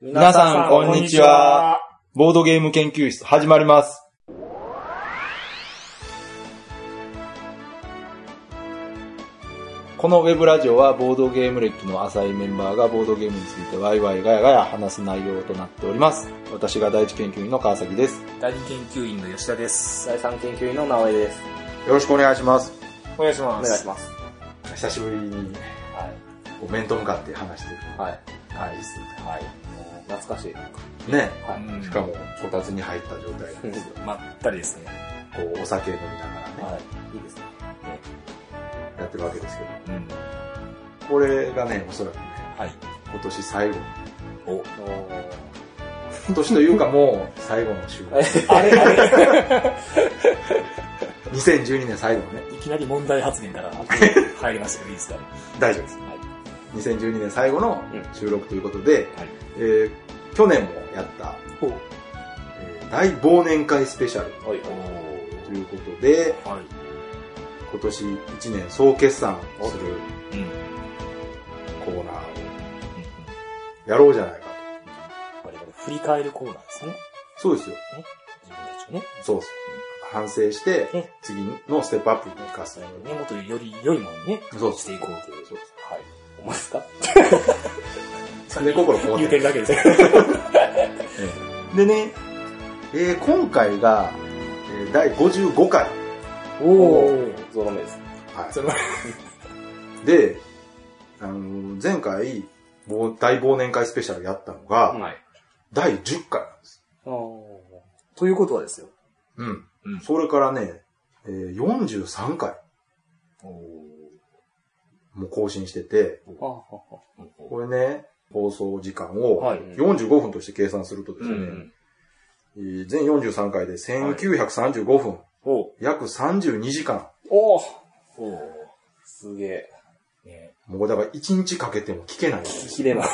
皆さん、こんにちは。ボードゲーム研究室、始まります。このウェブラジオは、ボードゲーム歴の浅いメンバーがボードゲームについてワイワイガヤガヤ話す内容となっております。私が第一研究員の川崎です。第二研究員の吉田です。第三研究員の直江です。よろしくお願いします。お願いしまお願いします。久しぶりに、はい。こう面と向かって話してるはい。回です。はい。懐かしい。ね。はい。うんしかも、こたつに入った状態なんですよ。まったりですね。こう、お酒飲みながらね、はい。いいですね。やってるわけですけど。うん。これがね、おそらくね、はい。今年最後。お、お今年というかもう最後の週。あれあれ2012年最後のね、いきなり問題発言から入りましたけどいいですか 大丈夫です。はい。2012年最後の収録ということで、はい。えー去年もやった、おえー大忘年会スペシャルはい。ということで、はい。今年1年総決算するうん。コーナーをやろうじゃないかと。我々振り返るコーナーですね。そうですよ。自分たちをね。そうです。反省してね、次のステップアップに生かす。ね、もっとより良いものにね、そうしていこうという。そうですはい。思いますか？ね、心こもって言うてるだけです。でね、えー今回が、えー第55回。おー。ゾロ目です。はいで、あのー前回、もう大忘年会スペシャルやったのが、うんはい。第10回なんです。おということはですよ。うん。うんそれからね、えー43回おー。もう更新してて、これね、放送時間をはい45分として計算するとですね、全43回で1935分、お約32時間。おーおー。すげえ。ねもうだから1日かけても聞けない。聞きれない。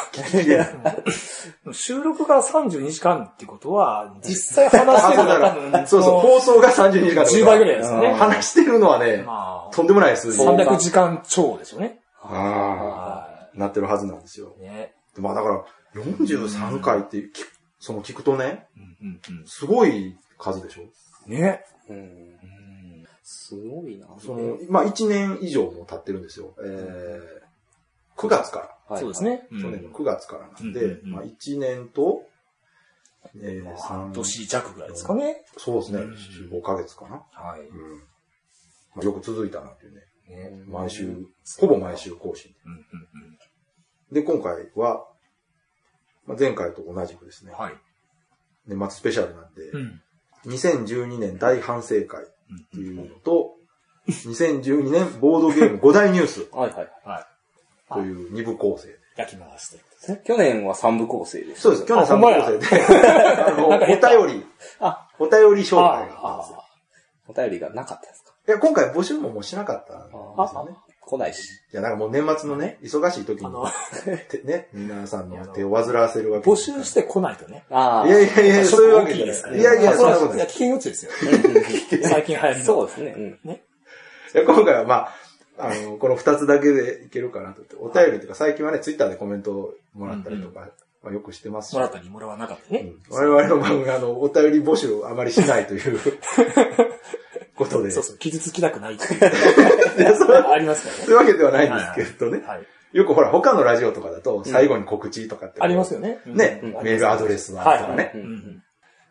収録が32時間ってことは、実際話してるのそうそう、放送が32時間ってこと10倍ぐらいですよね。話してるのはね、まあ、とんでもない数字。300時間超ですよね。あはあ、なってるはずなんですよ。い。ね。まあだから、43回ってその聞くとね、うんうんすごい数でしょ？うん。ね。うん。うんすごいな。その、まあ1年以上も経ってるんですよ。えー、9月から。はいそうです。ね。去年の9月からなんで、うんうんうんまあ1年と、えー、半3、年弱ぐらいですかね。そうですね、うん4、5ヶ月かな。はい。うん。まあ、よく続いたなっていうね。ね毎週、ほぼ毎週更新。で、今回は、まあ、前回と同じくですねうん。、はい。年末スペシャルなんで、うん。2012年大反省会っていうのと、2012年ボードゲーム5大ニュース はいはい。はい。という2部構成で。焼き回すということですね。去年は三部構成でした。そうです。去年3部構成で、あ の、お便り、あ、お便り紹介があったんですよ。あお便りがなかったですかいや、今回募集ももうしなかったんですよね。来ないし。いや、なんかもう年末のね、忙しい時に ね、皆さんの手を煩わせるわけ募集してこないとね。ああ。いやいやいや、そういうわけじゃない。ですねいやいや、あそういうことです。危険予知ですよ。最近流行りの。そうですね。うん。いや今回はまあ、あの、この二つだけでいけるかなと思って、お便りとか最近はね、ツイッターでコメントをもらったりとか、まあ、よくしてますしもらったりもらわなかったりね。うん我々の番組はあの、お便り募集をあまりしないという ことで、そうそう、傷つきたくないっていう。そうありますそういうわけではないんですけどね。はい。よくほら、他のラジオとかだと、最後に告知とかって、ありますよね。ね、うんメールアドレスははいとかね。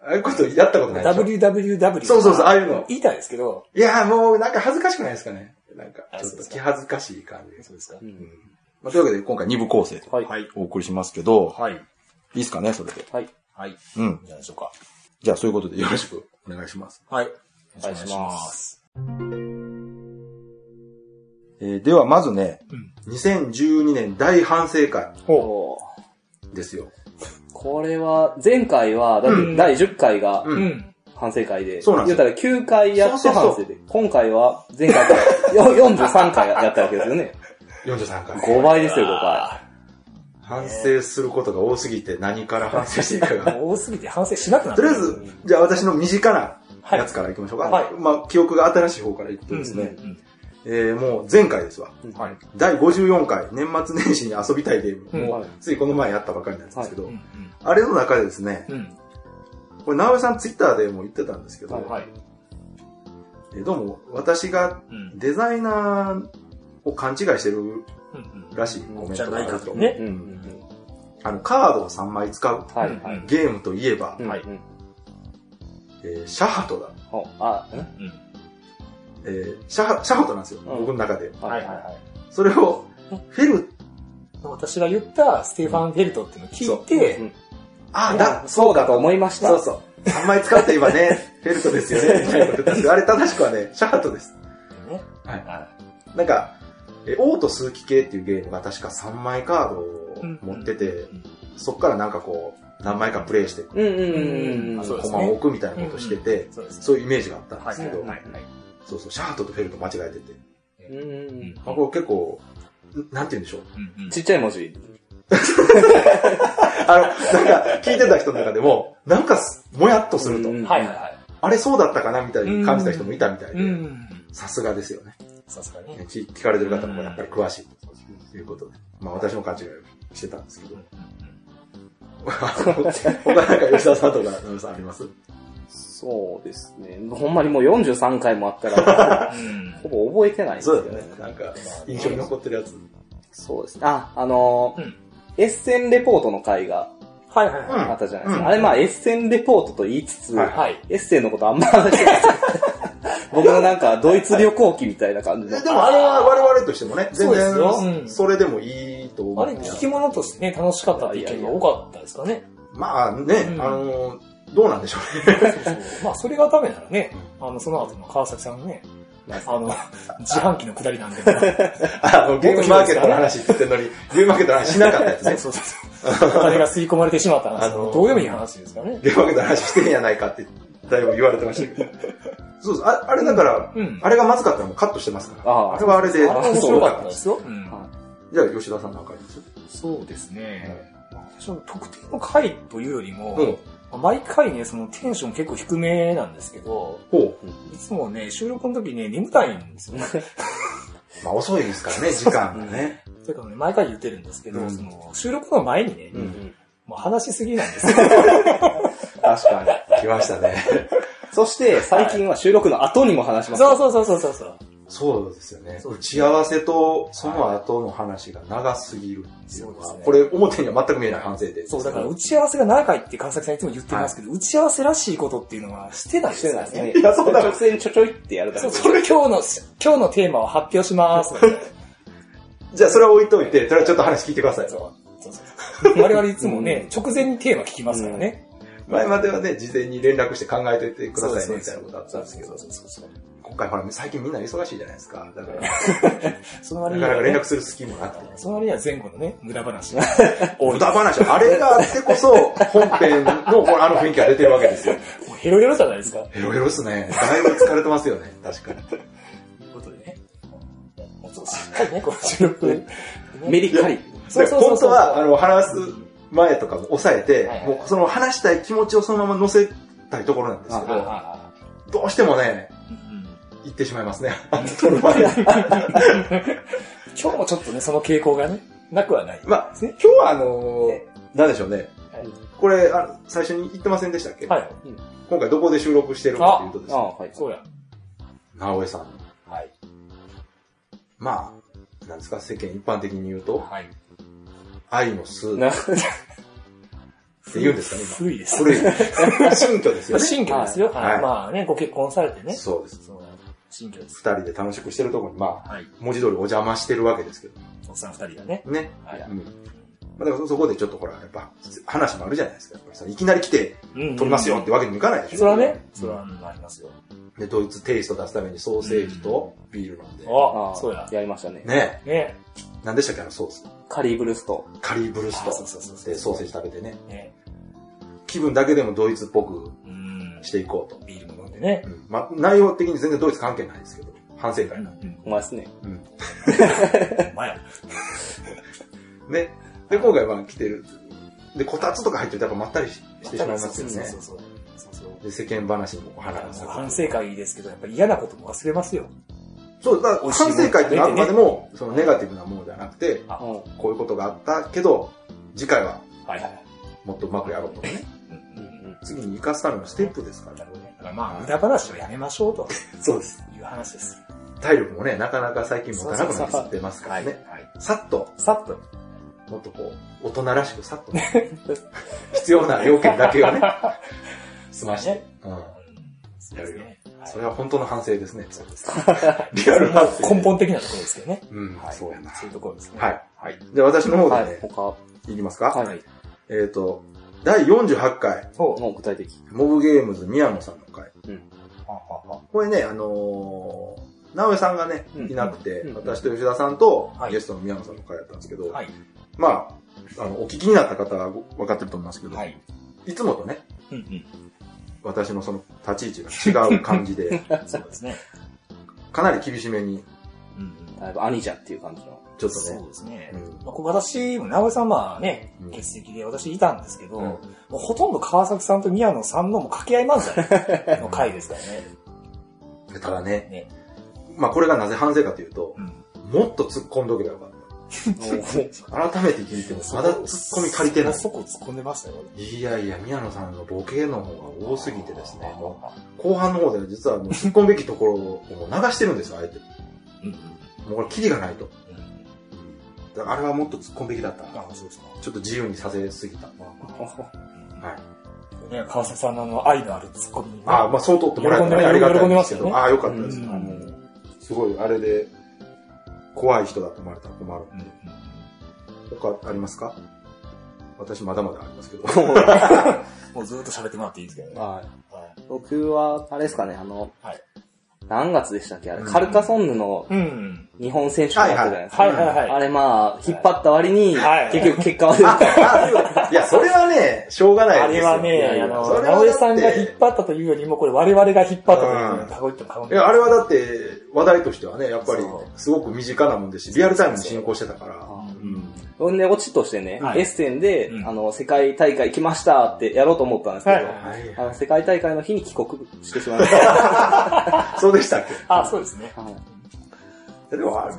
ああいうことやったことないでしょ？www そうそうそうああいうの言いたいですけど、いや、もうなんか恥ずかしくないですかね。なんか、ちょっと気恥ずかしい感じ。そうですかう。ん。まあ、というわけで、今回2部構成で。お送りしますけど、はい。いいですかね、それで。はい。はい。うん。じゃないでしょうか。じゃあ、そういうことでよろしくお願いします。はい。お願いします。えーでは、まずね、うん。2012年大反省会ほおーですよ。これは、前回は、だうん第10回が。反省会で、そうなんです言ったら9回やってそうそうそう反省で、今回は前回からよ43回やったわけですよね。43回。5倍ですよ、5倍。反省することが多すぎて何から反省していいかが。多すぎて反省しなくなった。とりあえず、じゃあ私の身近なやつからいきましょうか。はいまあ、記憶が新しい方からいくとですね、うんうんえー、もう前回ですわ。はい。第54回、年末年始に遊びたいゲーム。うんついこの前やったばかりなんですけど、うんあれの中でですね、うん。これ、直江さんツイッターでも言ってたんですけど、うん。はい。えーどうも私がうん。デザイナーを勘違いしてるうんらしいコメントがあると。かとね。うんうんあの、カードを3枚使うはいうんはい。ゲームといえば、はいうんえーシャハトだ。ほあ、んうん。えーシャハ、シャハトなんですよ、うん僕の中で。はいはいはい。それを、フェル、私が言ったステファン・フェルトっていうのを聞いて、うんあ、いだや、そうだと思いました。そうそう。3枚使って今ね、フェルトですよね、みたいなこと言ったんですけど、あれ正しくはね、シャハトです。ね。はい。はなんか、えオート数奇系っていうゲームが確か3枚カードを持ってて、うんそっからなんかこう、何枚かプレイして、うんうんうんうん。そうですコマを置くみたいなことしててい。、そういうイメージがあったんではいすけど、はいはい。そうそう、シャハトとフェルト間違えてて。うんあ、これ結構、んなんて言うんでしょう。ちっちゃい文字。あの、なんか、聞いてた人の中でも、なんかす、もやっとすると。あれそうだったかなみたいに感じた人もいたみたいで、うん。さすがですよね。さすがに。聞かれてる方もやっぱり詳しいということで。まあ私も勘違いしてたんですけど。他なんか吉田さんとか、野さんあります？そうですね。ほんまにもう43回もあったら、うんほぼ覚えてないんですよそうだよね。なんか、印象に残ってるやつ。そうですね。あ、あのーうんエッセンレポートの回がはいはいあったじゃないですか。うんあれまあエッセンレポートと言いつつ、はいい。はい。エッセンのことあんま話してない。僕のなんかドイツ旅行記みたいな感じの。でもあれは我々としてもね、全然、んそれでもいいと思あれ、聞き物としてね、楽しかったって意見が多かったですかね。まあね、うんあの、どうなんでしょうね。まあ、それがダメならね、あの、その後の川崎さんのね、あの、自販機の下りなんで、あの、ゲームマーケットの話って言ってるのに、ゲームマーケットの話しなかったやつね。そうそうそう。お金が吸い込まれてしまった話、あのどうでもいい話ですからね。ゲームマーケットの話してんやないかって、だいぶ言われてましたけど。そうそう、ああれだから、うん。あれがまずかったらもうカットしてますから。あああれはあれで、あれ面白かったですよ。うんはじゃあ吉田さんなんかありますそうですね。私は特定の回というよりも、うん。毎回ね、そのテンション結構低めなんですけど。いつもね、収録の時ね、眠たいんですよね。まあ遅いですからね、時間がね。それからね、毎回言ってるんですけど、うんその収録の前にね、うんうんもう話しすぎなんですよ。確かに。来ましたね。そして、最近は収録の後にも話します。そうそうそうそうそうそう。そうですよね。打ち合わせとその後の話が長すぎるっていうのは、これ表には全く見えない反省で。そう、だから打ち合わせが長いって川崎さんいつも言ってますけど、打ち合わせらしいことっていうのはしてないですよね。してないやそうだ直線ちょちょいってやるだけそう、です。そう今日の、今日のテーマを発表します。じゃあそれは置いといて、それはちょっと話聞いてください。そうそう我々いつもね、直前にテーマ聞きますからね。前まではね、事前に連絡して考えておいてくださいね、みたいなことあったんですけどそうそうそう。今回ほら、最近みんな忙しいじゃないですか。だから、その割なかなかにはね、連絡する隙もなくて。その割には前後のね、無駄話が 多い。無駄話、あれがあってこそ、本編のあの雰囲気が出てるわけですよ。もうヘロヘロじゃないですか。ヘロヘロっすね。だいぶ疲れてますよね、確かに。ということでね。もうそうしっかりね、この収録。メリカリ。そうそうそうそう本当は、あの、話す前とかも抑えて、はいはいもうその話したい気持ちをそのまま乗せたいところなんですけど、あどうしてもね、うん言ってしまいますね。撮る前に。今日もちょっとね、その傾向がね、なくはない。まあ、今日はあのーなんでしょうね。はいこれあ、最初に言ってませんでしたっけ、はい。今回どこで収録してるかというとですね、あはい。そうや。直江さん。はい。まあ、なんですか、世間一般的に言うと、はい。愛の巣っなて言うんですか？ね、今。古いです。古い。新居ですよね。新居ですよ。まあね、ご結婚されてね。そうです。新居です。二人で楽しくしてるところに、まあ、はい。文字通りお邪魔してるわけですけど。おっさん二人がね。ね。はい。うん。まあ、だからそこでちょっとほら、やっぱ、話もあるじゃないですか。やっぱりさいきなり来て、うん撮りますよってわけにもいかないでしょ。それはね、それはありますよ。で、ドイツテイスト出すためにソーセージとビール飲んで。あ、そうや。やりましたね。ねね。何でしたっけ、あのソース？カリーブルスト。カリーブルストあそうそうそうそうでソーセージ食べてね。ね。気分だけでもドイツっぽくうん。していこうと。ビールね。うん。まあ、内容的に全然ドイツ関係ないですけど、反省会うんな。うん。お前ですね。うん。まや。ね。で、今回は来てる。で、こたつとか入ってるとやっぱまったりしてしまいますよねそう。そうそう。そうそうで、世間話にもお花が咲く。反省会ですけど、やっぱり嫌なことも忘れますよ。そう、だから反省会ってあくまでも、そのネガティブなものではなくて、うんこういうことがあったけど、次回は。もっとうまくやろうとかね。次に生かすためのステップですからまあ、無駄話をやめましょうと そうです。いう話です。体力もね、なかなか最近持たなくなってますからはい。ね。はい。さっと、さっと。もっとこう、大人らしくさっとね、必要な要件だけをね、済まして。うん。そうですね。それは本当の反省ですね。そうです。リアル反省。根本的なところですけどね。うん、はい。そうやな。そういうところですね。はい。はい。じゃあ私の方ではいね、、他、いきますか。はい。えっと、第48回、おもう具体的。モブゲームズ宮野さんの回。はははこれね、あのー、直江さんがね、うんいなくて、うん私と吉田さんとはいゲストの宮野さんの回だったんですけど、はい。まあ、あの、お聞きになった方は分かってると思いますけど、はい。いつもとね、うんうん。私のその立ち位置が違う感じで、そうですね。かなり厳しめに、うんうん。だいぶ兄者っていう感じの。ちょっとそうね、ですね。うんまあ、ここ私、直江さんまあねうん、欠席で私いたんですけど、うんもうほとんど川崎さんと宮野さんのもう掛け合い漫才 の回ですからね。ただね、ね。まあこれがなぜ反省かというとう、ん。もっと突っ込んどけばよかった。改めて聞いても、まだ突っ込み足りてない。そこ突っ込んでましたよ。いやいや、宮野さんのボケの方が多すぎてですね、もう後半の方では実はもう突っ込むべきところをもう流してるんですよ、あえて。うんうん。もうこれ、キリがないと。うんだからあれはもっと突っ込むべきだった。あそうですか。ちょっと自由にさせすぎた。まあまあはい。ね、川崎さんのあの愛のあるツッコミにね。ああ、まあ、そう取ってもらえたらありがたい喜んでますよねああ、よかったです。すごい、あれで、怖い人だと思われたら困る。うんうん他ありますか？私まだまだありますけど。もうずっと喋ってもらっていいですけどね。はい。はい僕は、あれですかね、あの、はい何月でしたっけ？あれ、うんカルカソンヌのうん。日本選手権やったじゃないですか。はいはいはい。あれまあ、引っ張った割に、はい結局結果は出た。いや、それはね、しょうがないあですよ。れはね、あの、直江さんが引っ張ったというよりも、これ我々が引っ張ったという過去言っても過言いや、あれはだって、話題としてはね、やっぱりすごく身近なもんですし、リアルタイムに進行してたから。うん。ほんで、オチとしてね、はいエッセンで、うんあの、世界大会来ましたってやろうと思ったんですけど、はいはいあの世界大会の日に帰国してしまいました。そうでしたっけ？あ、そうですね。はいでも、あ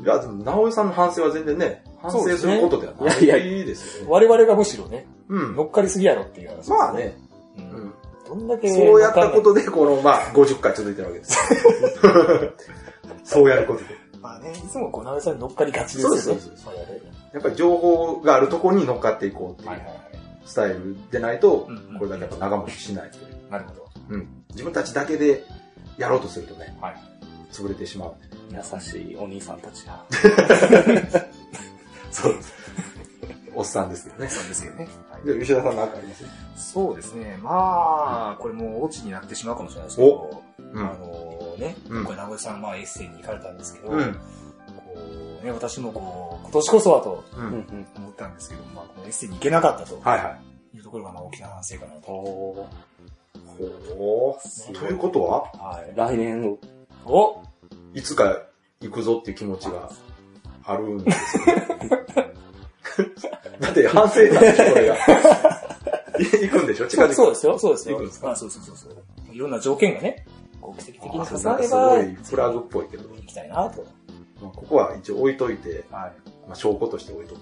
いや、でも直江さんの反省は全然ね、反省することではない。そうですねいやいいですよね。我々がむしろね、うん。乗っかりすぎやろっていう話ですまあね、う。うんん。どんだけ。そうやったことで、この、まあ、50回続いてるわけです。そうやることで。まあね、いつもこう、直江さんに乗っかりがちですよね。そうですそうです我々やっぱり情報があるところに乗っかっていこうっていう。スタイルでないとこれだけやっぱ長持ちしないという。なるほど。うん。自分たちだけでやろうとするとね、はい。潰れてしまう。優しいお兄さんたちが。そうです。おっさんですよね。そうですけどね。はいで、吉田さん何かあります？そうですね。まあ、これもうオチになってしまうかもしれないですけど、うんあのね、うんこれ名越さん、まあエッセイに行かれたんですけど、うん。こうね、私もこう、今年こそはとう。うんん思ったんですけど、まあこのエッセイに行けなかったとはいはい。いうところがまあ大きな反省かなと。おほー。ということは？はい。来年を、おいつか行くぞっていう気持ちがあるんですよね。だって反省なんでしょ、これが。行くんでしょ？近々。そうですよ、そうですよ。行くんですか？あそうそうそうそう。いろんな条件がね、こう奇跡的にあ重なれなんかすば、ごいフラグっぽいけど、行きたいなと。まあここは一応置いといて、はい。まあ、証拠として置いとく。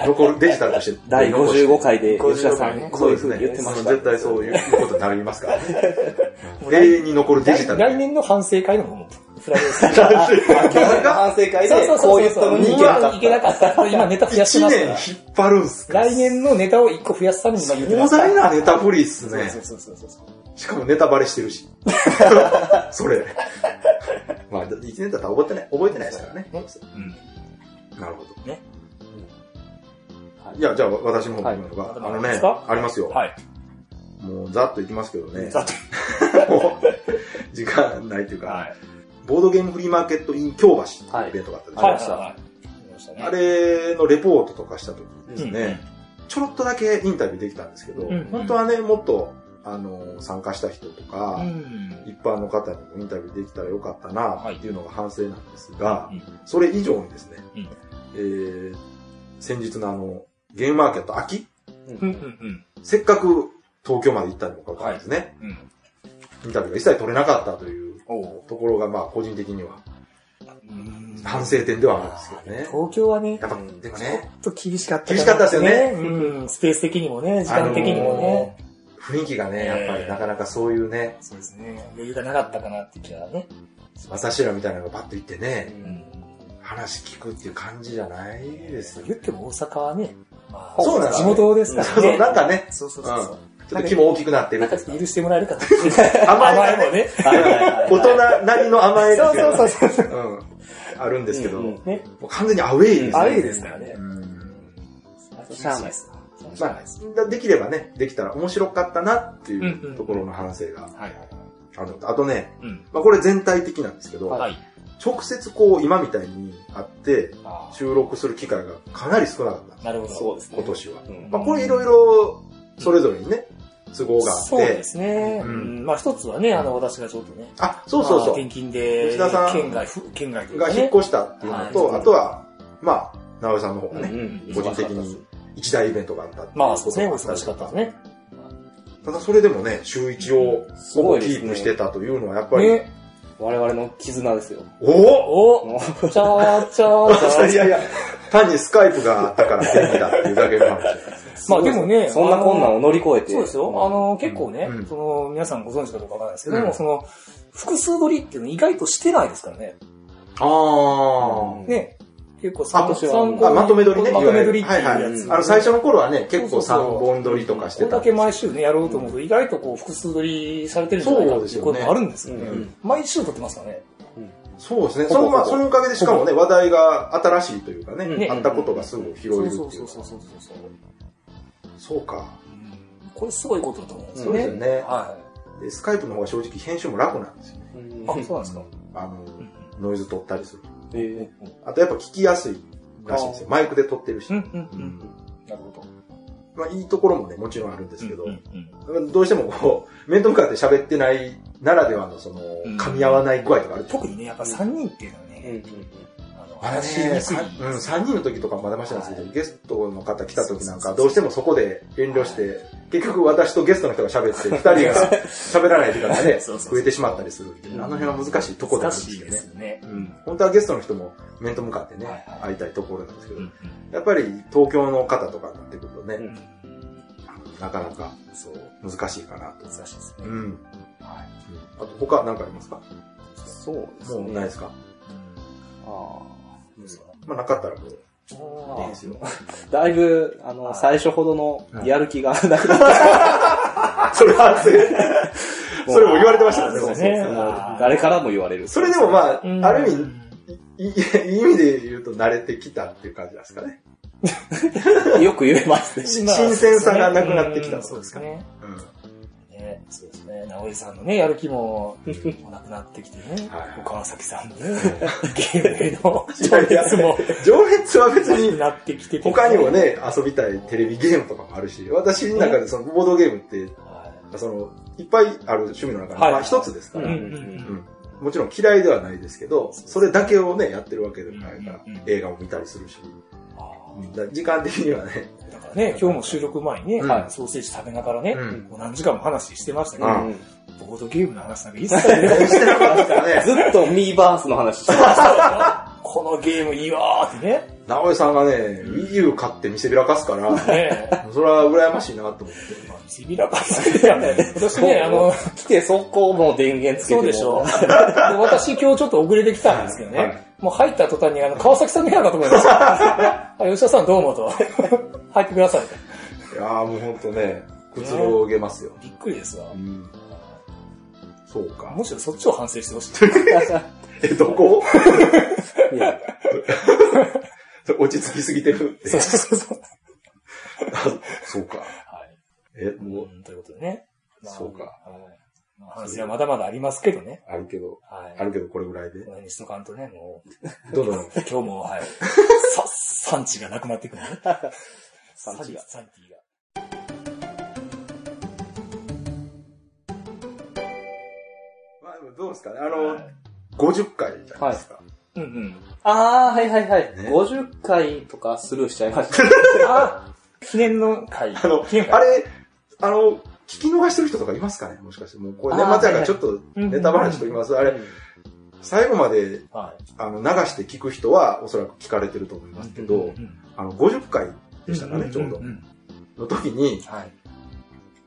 残る、デジタルとして。第55回で55吉田さん、こういう風に言ってました。絶対そういうことになりますからね。永遠に残るデジタル。来年の反省会のも う、フラグです。去年の反省会で、こう言ったのにいけなかっいけなかった。今ネタ増やして1ます年から。引っ張るんすか来年のネタを1個増やすために今言ってます。壮大なネタフリっすね。そうそうそうそうそう。しかもネタバレしてるし。それ。まあ、1年だったら覚えてない、覚えてないですからね。うん。なるほど。ね。いや、じゃあ私の方も言うか。はいあのねありますよ。はい。もうざっといきますけどね。ざっと。もう時間ないっていうか、はい。ボードゲームフリーマーケット in 京橋っていうイベントがあったでしょはい。ありましたね。あれのレポートとかした時にですうんね、ちょろっとだけインタビューできたんですけど、うん本当はね、もっと、あの、参加した人とか、うん。一般の方にもインタビューできたらよかったなっていうのが反省なんですが、うんそれ以上にですね、うんえー先日のあの、ゲームマーケット秋、うん。うん。うん。せっかく東京まで行ったにもかかわらずね、うん。インタビューが一切取れなかったというところが、まあ、個人的にはうん反省点ではあるんですけどね。東京はね、やっぱ、でもね、ちょっと厳しかった厳しかったですよねうん、スペース的にもね、時間的にもね。雰囲気がね、やっぱりなかなかそういうね、そうですね。余裕がなかったかなって気はね。私らみたいなのがバッと行ってね、うん話聞くっていう感じじゃないですよ言っても大阪はね、まあ、そうなんです地元ですからそうそう、ね。なんかね、そうそうそう。ちょっと規模大きくなってるなん許してもらえるかな。甘えもね。大人なりの甘えっていそうのがねそうそうそう。うん。あるんですけど、もね。う完全にアウェイですね。アウェイですからねうんしゃあないです。まあ、できればね、できたら面白かったなっていんううんところの反省がはい。あるのと、あとね、うん。まあこれ全体的なんですけど、はい。直接こう今みたいに会ってあ収録する機会がかなり少なかったなるほど。そうですね。今年は。うんまあこれいろいろそれぞれにね、都合があってそうで、すね。ううんん。まあ一つはね、あの、私がちょっとね。あ、そうそうそうまあ転、勤で、吉田さん県外、ふ県外ね。が引っ越したっていうのと、はいあとは、まあ、直江さんの方がね、うん個人的に一大イベントがあったまあそうですね、お忙しかったですりね。ただそれでもね、週一をすほぼごいキープしてたというのはやっぱり、ね。我々の絆ですよ。おおおもちゃーちゃーちゃー。いやいや、単にスカイプがあったから便利だっていうだけの話。まあでもね、そんな困難を乗り越えて。そうですよ。あの、結構ね、うんその、皆さんご存知かどうかわからないですけども、うんその、複数撮りっていうの意外としてないですからね。あね。結構あ参今年は考あ。まとめ撮りね。まとめ撮りっていうやはいつ。あの、最初の頃はね、結構そうそうそう3本撮りとかしてたこれだ。け毎週ね、やろうと思うと、意外とこう、複数撮りされてるんじゃないかっていうこともあるんですよね。よね毎週撮ってますからね。そうですね。その、まあ、そのおかげでしかもね、話題が新しいというかね、うんあったことがすぐ拾えるっていうう。そそうそうそうそうそう。そうか。うんこれすごいことだと思うんですそうよね。ですよね。はでスカイプの方が正直編集も楽なんですよね。うんい。あ、そうなんですか。あの、ノイズ取ったりする。えあとやっぱ聞きやすいらしいんですよ。マイクで撮ってるし。うんうんうん。なるほど。まあいいところもね、もちろんあるんですけど、うんうんどうしてもこう、面と向かって喋ってないならではのその、うん噛み合わない具合とかある特にね、やっぱ3人っていうのはうんね、あれうん、3人の時とかまだましなんですけど、ゲストの方来た時なんか、どうしてもそこで遠慮して、結局私とゲストの人が喋って、2人が 喋らない時間がね、そうそうそう増えてしまったりするっていう、あの辺は難しいところなん難しいですけどね。ですね。うん、本当はゲストの人も面と向かってね、はいはい。会いたいところなんですけど、うんやっぱり東京の方とかになってくるとね、うん。なかなかそう、難しいかなと。難しいですね。うん。はい。あと他何かありますか？そうですね。もうないですか、あまあなかったらもう、あいいですよ。だいぶ、あの、最初ほどのやる気がなくなっ それ反省。それも言われてましたよね、そうですねて、もう誰からも言われる。それでもまあ、うんある意味、い意味で言うと慣れてきたっていう感じなんですかね。よく言えますね。し新鮮さがなくなってきたうんそうですね。うん。ね、そうですね。直江さんのね、やる気も、なくなってきてね。はい。はい。岡崎さんのね、ゲームへの 情熱も、情熱は別に、なってきてて。他にも。ね、遊びたいテレビゲームとかもあるし、私の中でそのボードゲームって、はその、いっぱいある趣味の中で、はい。まあ一つですから、もちろん嫌いではないですけど、それだけをね、やってるわけでもないから映画を見たりするし、時間的にはね、ね、今日も収録前にね、はい。ソーセージ食べながらね、何時間も話してましたけど、うん。ボードゲームの話なんか一切出なかった。からね、ずっとミーバースの話してまこのゲームいいわーってね。直江さんがね、Wii U 買って見せびらかすから、ねそれは羨ましいなと思って。まあ、見せびらかすいや私ね、あの、来て速攻もう電源つけても。そうでしょ。で私今日ちょっと遅れてきたんですけどね。はいもう入った途端にあの、川崎さんの部屋かと思いました。あ吉田さんどうもと。入ってくださいと。いやーもうほんとね、くつろげますよ。びっくりですわう。ん。そうか。むしろそっちを反省してほしい。え、どこ？いや落ち着きすぎてるって。そうそうそう。そうか。はい。え、もう、うんということでね。まあそうか。はいまあ反省はまだまだありますけどね。あるけど、はい。あるけどこれぐらいでこ。の辺にしとかんとね、もう、どんどん。今日も、はい。さ、産地がなくなっていくのね。産地が産地が。まあでもどうですかね。あはのい、50回じゃないですか。うんうん。あー、はいはいはい。ね50回とかスルーしちゃいました。あ記念の会。あの、あれ、あの、聞き逃してる人とかいますかね？もしかして。もうこれ年末やからちょっとネタ話と言います。あれ、最後まではい。あの流して聞く人はおそらく聞かれてると思いますけど、うんあの、50回でしたかね、ちょうどの時に、はい。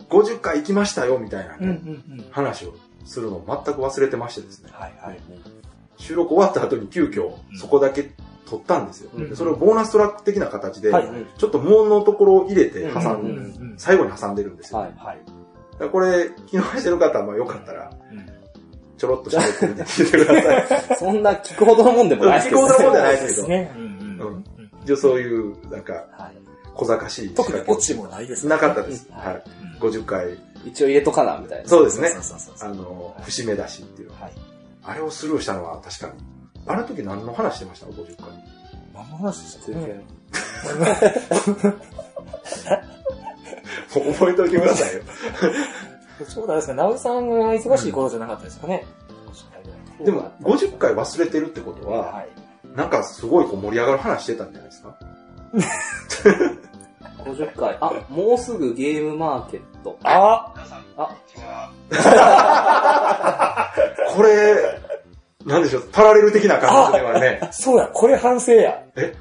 50回行きましたよ、みたいなね、うん。話をするのを全く忘れてましてですね。はいはい。収録終わった後に急遽うんそこだけ撮ったんですよ。うんでそれをボーナストラック的な形で、はいちょっと無音のところを入れて挟うん最後に挟んでるんですよ。はい。はい。これ、聞き逃してる方はまあよかったら、うんちょろっと喋ってみて聞いてください。そんな聞くほどのもんでもないですけど聞くほどのもんじゃないですね。うんうんそういう、なんか、はい。小賢しい仕特にオチもないですね。なかったです。うんはい。うん50回、一応入れとかな、みたいな。そうですねあの、節目だしっていうのは。はい。あれをスルーしたのは確かに。あの時何の話してました ?50 回。何の話でした全っけ然。覚えておいてくださいよ。ちょうどあれですね、ナウさんが忙しい頃じゃなかったですかね。でも、50回忘れてるってことは、はい。なんかすごいこう盛り上がる話してたんじゃないですか？50回。あ、もうすぐゲームマーケット。ああ、これ、なんでしょう、パラレル的な感じではね、そうや、これ反省や。え？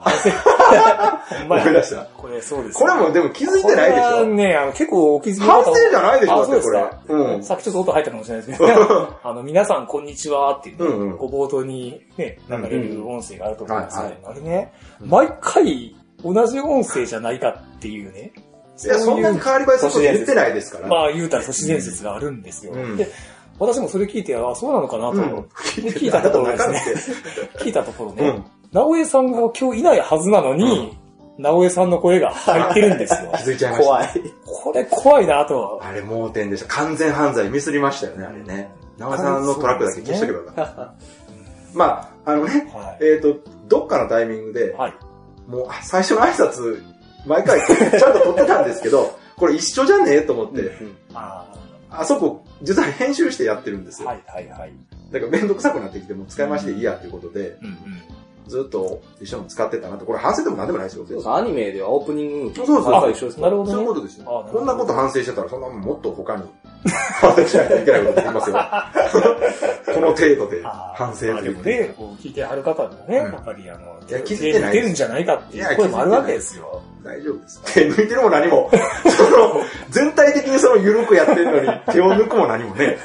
反省。思い出した。これそうです。これもでも気づいてないでしこれはょね、あの、結構お気づきの反方省じゃないでしょあ、だってこれそうん。さっきちょっと音入ったかもしれないですけど、あの、皆さんこんにちはっていうね、うんうんこう冒頭にね、流れる音声があると思うんですけうんど、あれね、毎回同じ音声じゃないかっていうね、いや、そんなに変わり映えすること言ってないですから。まあ言うたら都市伝説があるんですよ。うんで、私もそれ聞いて、あ、そうなのかなと、うん。で聞いたところですね、聞いたところね、直江さんが今日いないはずなのに、直江さんの声が入ってるんですよ。気づいちゃいました。怖い。これ怖いなと。あれ盲点でした。完全犯罪ミスりましたよね、あれね。長尾さんのトラックだけ消しとけばよかった。まあ、あのね、はい。えっ、と、どっかのタイミングで、はい。もうあ最初の挨拶、毎回ちゃんと撮ってたんですけど、これ一緒じゃねえと思って、ああそこ、実は編集してやってるんですよ。ーはいはいはい。だからめんどくさくなってきて、もう使い回しでいいやっていうことで、うんうん。ずっと一緒に使ってたなって、これ反省でもなんでもないですよ、そうそうアニメではオープニング、そうそうそうあ一緒ですか？なるほどねそういう。ことですよこんなこと反省してたら、そんなもんもっと他に反省しないといけないことできますよ。この程度で反省というね。ね、こう聞いてある方もね、うんやっぱりあの、いや気づいてない出るんじゃないかっていう声もあるわけですよ。大丈夫です。手抜いてるも何も、その、全体的にその緩くやってるのに、手を抜くも何もね、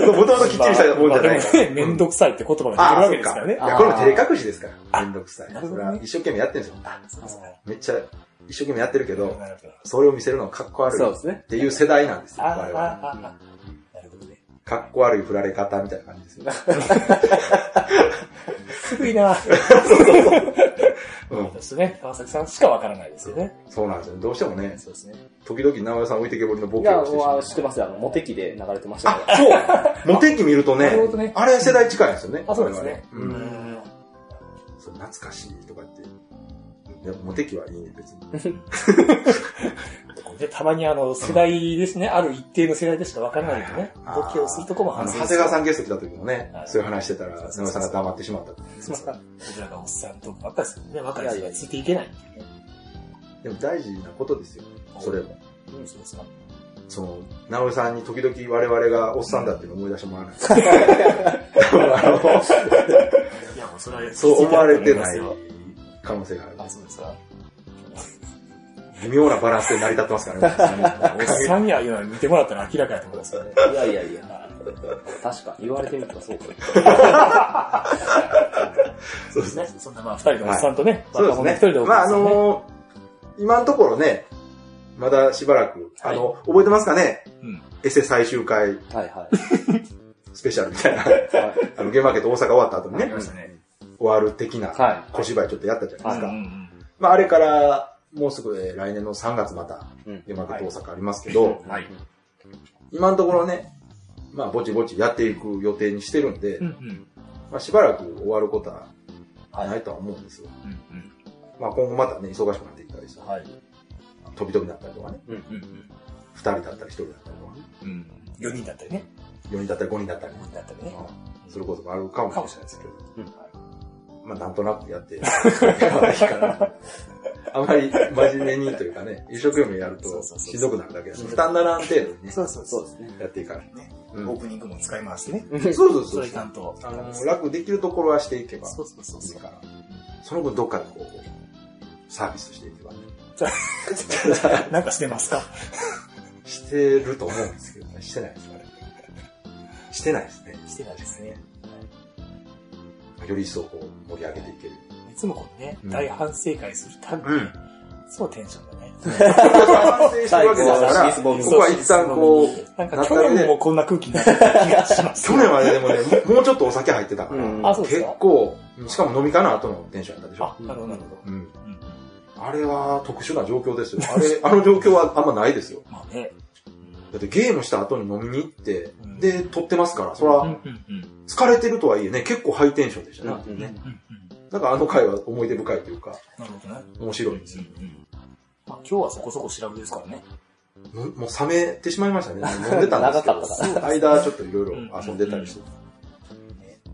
もともときっちりしたもんじゃないから。まあでもね、めんどくさいって言葉が出てるわけですからねい。や、これも照れ隠しですから。めんどくさい。それは一生懸命やってるんですよ。めっちゃ一生懸命やってるけど。それを見せるのはかっこ悪いっそうですね。ていう世代なんですよ、我々。かっこ悪い振られ方みたいな感じですよ。古いなうんそうですね。川崎さんしかわからないですよね。そうなんですよ。どうしてもね、そうですね。時々直江さん置いてけぼりのボいや、ケをしてしまうもう知ってますよ。あの、モテ期で流れてましたかあ、そうモテ期見るとねね、あれ世代近いんですよね。あ、そうですね。うん。そう懐かしいとか言って。いや、モテ期はいいね、別に。で、たまにあの、世代ですね、ある一定の世代でしかわからないとね、あーボケをするとこも反省長谷川さんゲスト来た時もねはい、そういう話してたら、直江さんが黙ってしまったって。そうそう僕らがおっさんとばっかりですよね。若い人がついていけない。でも大事なことですよ。それも。うん、そうですか？その、直江さんに時々我々がおっさんだっていうのを思い出してもらわない？いや、もうそれは、そう思われてないよ。可能性がある。あ、そうですか。微妙なバランスで成り立ってますからね。おっさんやいうのは見てもらったら明らかやと思いますよね。ら。いやいやいや。確かに言われてみたらそうか。そうですね。そんなまあ、二人のおっさんとね、そう若者一ですね。人でおっまあ、あさんね。のー今のところね、まだしばらく、あの、覚えてますかね？うん。エセ最終回はいはい。スペシャルみたいな、はいあの、ゲームマーケット大阪終わった後にね。終わる的なは小芝居ちょっとやったじゃないですか。まあ、あれから、もうすぐ、えー来年の3月また、うんゲームマーケット大阪ありますけど、うん。はい。今のところね、まあ、ぼちぼちやっていく予定にしてるんで、うんうん。まあ、しばらく終わることははい。ないとは思うんですよ。うんうん。まあ、今後またね、忙しくなっていったりさ、はい。飛び飛びだったりとかね、うんうん2人だったり1人だったりとかね、うん。うん。4人だったりね。4人だったり5人だったり、5人だったりね。することもあるかもしれないですけど、ど。まあ、なんとなくやって、いいかな。あまり真面目にというかね、一生懸命やるとしんどくなるだけです。負担ならん程度にね、そうそうそうですね。やっていかない。ね。うんオープニングも使いますね。そうそうそそうれちゃんと。あの、楽できるところはしていけばそうそうそうそう。いいから。その分どっかでこう、サービスしていけばね。なんかしてますか？してると思うんですけどね。してないですかね。してないですね。してないですね。より一層こう盛り上げていける。いつもこのね、うん大反省会するたびに、うんそうテンションだね。反省してるわけですから、ここは一旦こう、なんか去年もこんな空気になってた気がします。去年はね、でもね、ももうちょっとお酒入ってたから、うんあ、そうです結か構、しかも飲み会の後のテンションやったでしょ？あ、なるほど、なるほど。うん。うんあれは特殊な状況ですよ。あれ、あの状況はあんまないですよ。まあね。だってゲームした後に飲みに行ってうん、で、撮ってますから、そうん、ら、うん、うん。疲れてるとはいえね、結構ハイテンションでしたね。うんねうん、うん。だからあの回は思い出深いというか、なるほどね。面白いんですよ。うんうんまあ今日はそこそこ調べですからね。ももう冷めてしまいましたね。飲んでたんですけ 長かったど、間ちょっといろいろ遊んでたりして。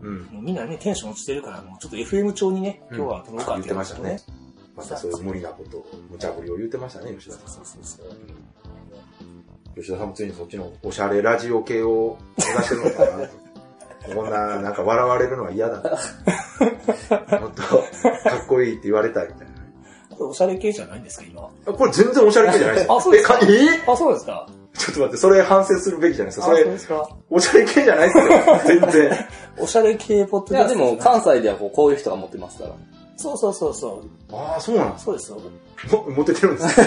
うん。もうみんなね、テンション落ちてるから、もうちょっと FM 調にね、うん今日は撮ろうか言ってましたね。。またそそういう無理なことを、無茶ぶりを言ってましたね、吉田さん。そうそうそう。吉田さんもついにそっちのおしゃれラジオ系を目指してるのかなと。こんな、なんか笑われるのは嫌だな。もっと、かっこいいって言われたいみたいこれおしゃれ系じゃないんですか、今。な。これ全然おしゃれ系じゃないですよ。あそうですか？え、かえ？あ、そうですか？ちょっと待って、それ反省するべきじゃないですあ、か？それ、そうですか？おしゃれ系じゃないですよ。全然。おしゃれ系ポッドキいや、ャスト。でも、関西ではこうこういう人が持ってますから。そうそうそうそう。ああ、そうなんですそうですよ。もモテてるんです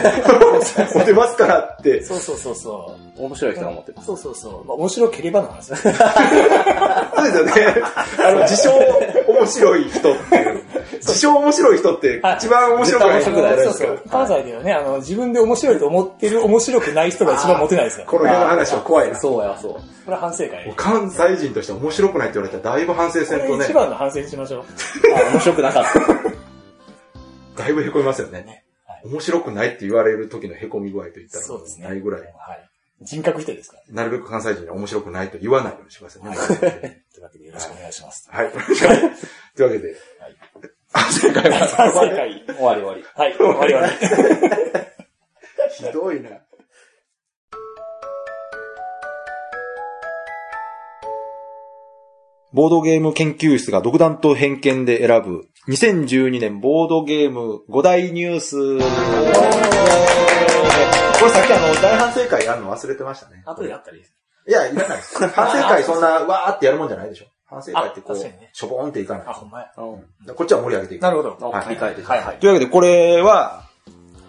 モテますからって。そうそうそうそ面白い人が持ってまう。す。そうそうそう。まあ、面白ければの話です。そうですよね。あの、自称面白い人っていう。自称面白い人ってはい一番面白くない人じゃないですか？そうそう。。関西ではね、あの、自分で面白いと思ってる面白くない人が一番モテないですから。この辺の話は怖いな。そうや、そう。これは反省会。こ関西人として面白くないって言われたらだいぶ反省せんとねれ一、番の反省にしましょう。あ、面白くなかった。だいぶ凹みますよねね。はい面白くないって言われる時の凹み具合といったら、そうですね。ないぐらい。はい。人格否定ですから。なるべく関西人には面白くないと言わないようにしますよね。というわけでよろしくお願いします。はい。というわけで、反省会は反省会。終わり終わり。はい、終わり終わり。ひどいな。ボードゲーム研究室が独断と偏見で選ぶ2012年ボードゲーム5大ニュース。これさっきあの大反省会やるの忘れてましたね。後でやったり。いや、いらないです。反省会そんなわーってやるもんじゃないでしょ。反省会ってこうね、しょぼーんっていかないあ、。ほんまや。うん。こっちは盛り上げていく。なるほど。おはい切り替えて。はいはい。というわけで、これは、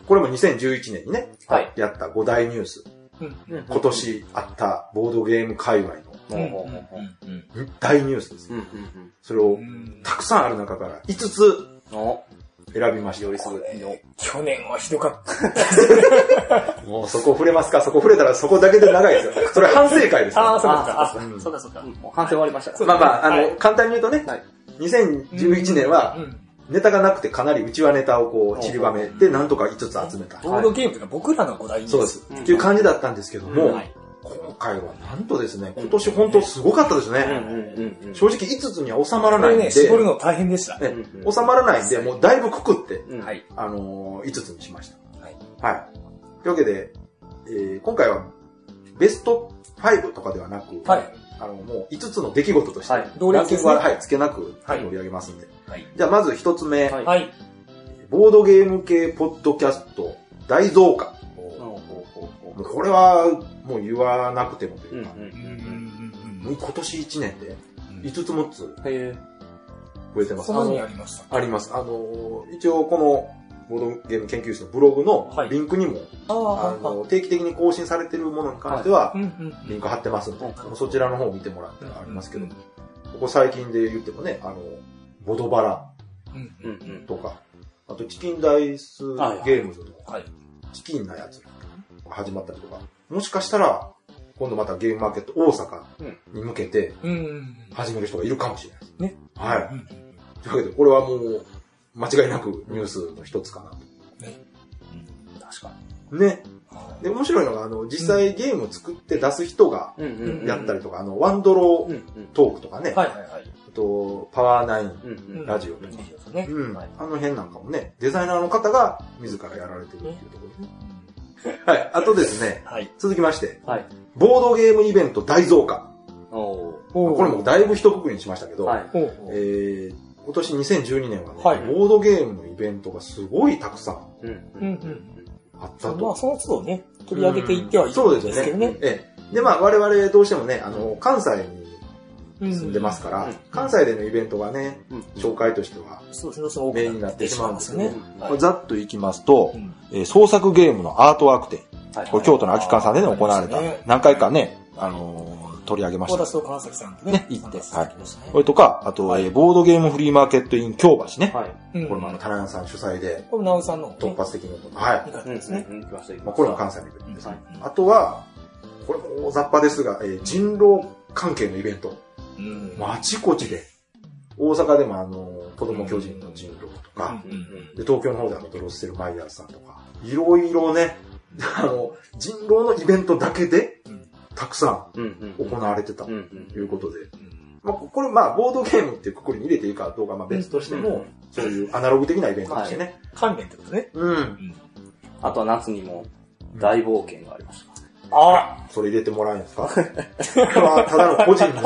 これも2011年にね、はいやった5大ニュース。うん。今年あったボードゲーム界隈。の大ニュースです。それをうんたくさんある中から5つ選びました。よりすぐ。去年はひどかった。もうそこ触れますか？そこ触れたらそこだけで長いですよ。それ反省会ですよ。ああ、そうかあそうか。うんそうかそうか。もう反省終わりました。まあまあ、あの、はい簡単に言うとね、はい2011年はうんネタがなくてかなり内輪ネタをこう散りばめてなんとか5つ集めた。ボードゲームというか僕らの5大そうです。うんっていう感じだったんですけども、はい。今回はなんとですね、今年本当すごかったですね。正直5つには収まらないんで、これね、絞るの大変でした。ねうん収まらないんで、もうだいぶくくって、うんはい。あのー、5つにしました。はい。はい。というわけで、えー今回はベスト5とかではなく、はい。あの、もう5つの出来事として、はい同ランキングは、はい、つけなくはい取り上げますんで。はい。じゃあまず1つ目、はいはい。ボードゲーム系ポッドキャスト大増加。これはもう言わなくてもというか、今年1年でうん5つ6つ。増えてます。そんあのありました。あります。あの、一応このボードゲーム研究室のブログのはいリンクにも、ああの定期的に更新されてるものに関してはリンク貼ってますんで、そちらの方を見てもらったらありますけど、うんここ最近で言ってもね、あの、ボドバラ。とか、あとチキンダイスゲームズのはい。チキンなやつが始まったりとか、もしかしたら、今度またゲームマーケット大阪に向けてうんうん始める人がいるかもしれないです。うん。ね。はい。うんというわけで、これはもう、間違いなくニュースの一つかなと。ね。確かね。で、面白いのが、あの、実際ゲームを作って出す人がうんうんうん。やったりとか、あの、ワンドローうんうん。トークとかね、はいはいはい。あと、パワーナイン、うんうん。ラジオとか。うん、はいあの辺なんかもね、デザイナーの方が自らやられてるっていうところですね。はい、あとですね、はい。続きまして、はい。ボードゲームイベント大増加。おーこれもだいぶ一括りにしましたけど、はい。えー今年2012年はね、はいボードゲームのイベントがすごいたくさんうんうんうん。あったと。まあ、その都度ね、取り上げていってはいいそうんですよねですけどね。。ええ。で、まあ我々どうしてもね、あの、関西にう住んでますから、うん関西でのイベントがね、うん。紹介としては、そうですね、そうメインになってしまうんですよねざっといきますと、うんえー創作ゲームのアートワーク展。はい。これ京都の空き館さんでね、行われた。何回かね、あのー取り上げました。私と川崎さんとねね、行って参加してましたねこれとか、あと、えーボードゲームフリーマーケットイン京橋ね。はい。うんこれもあの、田中さん主催で、これ、直江さんのね突発的なこと。はい。ですね。これも関西のイベントです。はい。あとは、これも大雑把ですが、えー人狼関係のイベント。うんもうあちこちで。大阪でもあの、子供巨人の人狼とか、うんうんで、東京の方であの、ドロッセルマイヤーズさんとか、いろいろね、あの、人狼のイベントだけでうん、たくさうん行われてたと。いうことで、まあ、これまあ、ボードゲームっていうくくりに入れていいかどうかはまあ別としても、そういうアナログ的なイベントとしてね。関連ってことね。うん。あとは夏にも大冒険がありました。あそれ入れてもらえんですか？これはただの個人の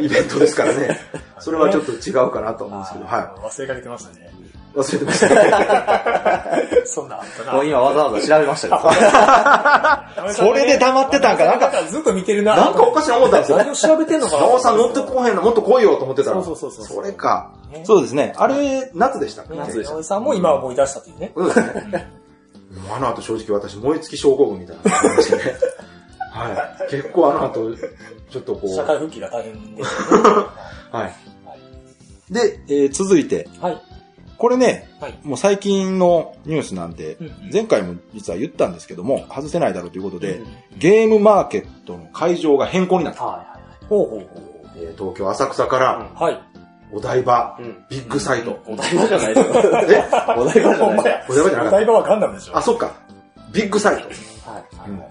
イベントですからね。それはちょっと違うかなと思うんですけど、は忘れかけてましたね。い。忘れてましたね。そんなんあったな。もう今わざわざ調べましたよ。それで黙ってたんかなんかずっと見てるな。なんかおかしいな思ったんですよね何を。調べてんのかな馬尾さん乗ってこへんのもっと来いよと思ってたら。そうそうそうそうそれかね。そうですね。あれ、夏でしたっけ？夏でしたさんも今思い出したというね。そうですね。もうあの後正直私燃え尽き症候群みたいなのがありましてね。はい。結構あの後、ちょっとこう。社会復帰が大変ですよね。はい。で、えー続いて、はい。これね、はい。もう最近のニュースなんで、うんうん前回も実は言ったんですけども、外せないだろうということで、うんゲームマーケットの会場が変更になった。はほうほうほえー東京浅草からう。はい。お台場。ビッグサイト。お台場じゃないですよ。え？お台場じゃない。お台場じゃなかっお台場はガンダムでしょ。た。あ、そっか。ビッグサイト。はい。うん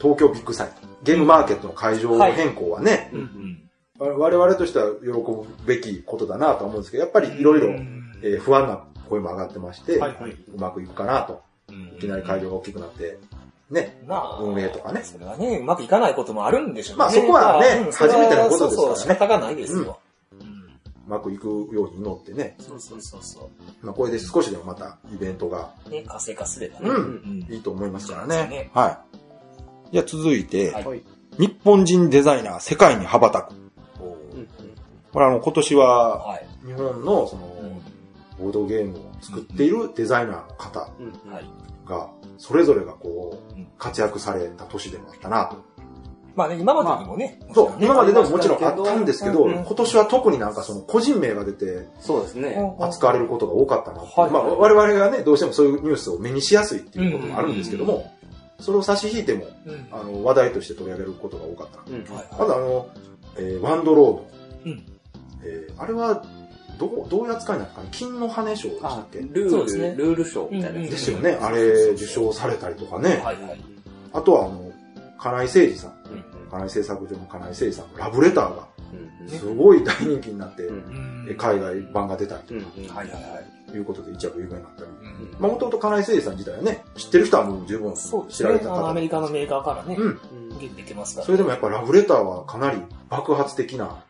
東京ビッグサイト。ゲームマーケットの会場変更はね。我々としては喜ぶべきことだなとは思うんですけど、やっぱりいろいろ不安な声も上がってまして、うまくいくかなと。いきなり会場が大きくなって、ね、運営とかね。それはね、うまくいかないこともあるんでしょうね。まあそこはね初めてのことですからね仕方がないですよ。うまくいくように祈ってね、そうそうそうそまあこれで少しでもまたイベントがう。ね、活性化すればね。うんうんいいと思いますからねね。はい。じゃあ続いて、はい日本人デザイナー世界に羽ばたく。これあの今年うははい。日本のその、ボードゲームを作っているデザイナーの方。が、それぞれがこうんう、活躍された年でもあったなと。まあね、今までにもね。そう、ね今まででももちろんあったんですけど、うんうん今年は特になんかその個人名が出てそうですね。扱われることが多かったなってはいまあ我々がね、どうしてもそういうニュースを目にしやすいっていうこともあるんですけども、それを差し引いても、うんあの、話題として取り上げることが多かったな。うん。はいまずあの、えーワンドロード。うんえーあれは、どう、どういう扱いなんですかね金の羽賞でしたあっ、け？ルール、そうですねルールショーみたいなですよね。あれ、受賞されたりとかね。はいはい。あとは、あの、金井誠二さん。うん金井製作所の金井誠二さんのラブレターが、うんすごい大人気になって、海外版が出たりうんうんはいはいはい。ということで一躍有名になったり。うんまあ、もともと金井誠二さん自体はね、知ってる人はもう十分知られ。たア方メリカのメーカーからね、うん。ますから。それでもやっぱラブレターはかなり爆発的な、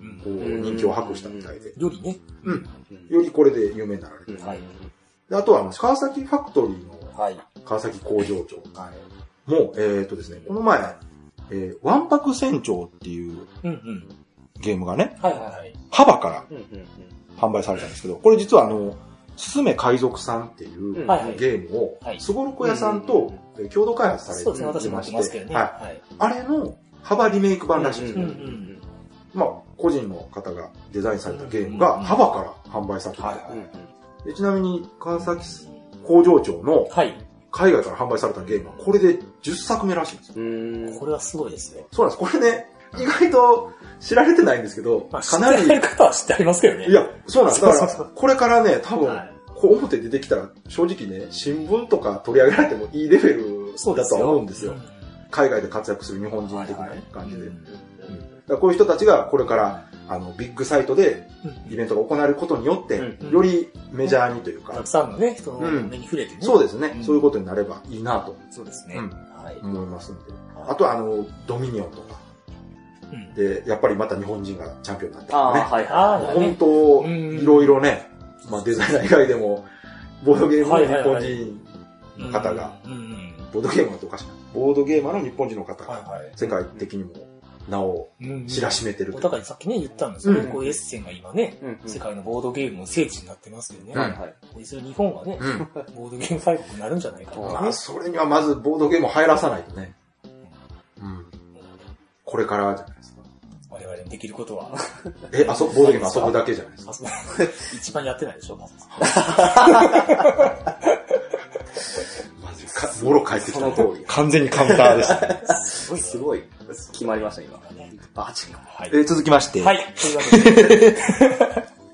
うんこう、人気を博したみたいで。よりね。うん。よりこれで有名になられてる。うんはいであとは、あの、川崎ファクトリーのはい。川崎工場長はい。も、えっ、とですね、この前、えー、ワンパク船長っていううんうん。ゲームがね、はいはいはい。幅から販売されたんですけど、これ実はあの、すすめ海賊さんっていううんはいはいゲームをはい、すごろく屋さんとえー共同開発されそうですね、私も持てまして、ね。はい。はい。あれの幅リメイク版らしいんですよ。うんうんまあ、個人の方がデザインされたゲームが幅から販売されてて、はいうんうんでちなみに川崎工場長のはい。海外から販売されたゲームはこれで10作目らしいんですよ。うんこれはすごいですよ。そうなんです。これね、意外と知られてないんですけど、まあ、知かなり、ってる方は知ってありますけどね。いや、そうなんです。だからこれからね、多分、はいこう表出てきたら、正直ね、新聞とか取り上げられてもいいレベルだとは思うんですよ。海外で活躍する日本人的な感じで。うんこういう人たちがこれからあのビッグサイトでイベントが行われることによって、よりメジャーにというか、たくさんのね、人の目に触れてね。そうですね、そういうことになればいいなと。そうですね。はい、思いますんで。あとはあの、ドミニオンとか。で、やっぱりまた日本人がチャンピオンになったりね。はいはい。本当、いろいろね、まあデザイナー以外でも、ボードゲームの日本人の方が、ボードゲームっておかしいな。ボードゲーマーの日本人の方が、世界的にも名を知らしめてる。お互いさっきね、言ったんですよね。こうエッセンが今ね、世界のボードゲームの聖地になってますよね。はいはい。それ日本がね、ボードゲーム大国になるんじゃないかな。あ、それにはまずボードゲームを入らさないとね。うん。これからじゃないですか。我々にできることは。え、遊ボードゲーム遊ぶだけじゃないですか。一番やってないでしょ、まず。マジか、もろ帰ってきた。その通り。完全にカウンターでしたね。すごい、すごい。決まりました、今。バチン。はい。えー、続きまして。はい。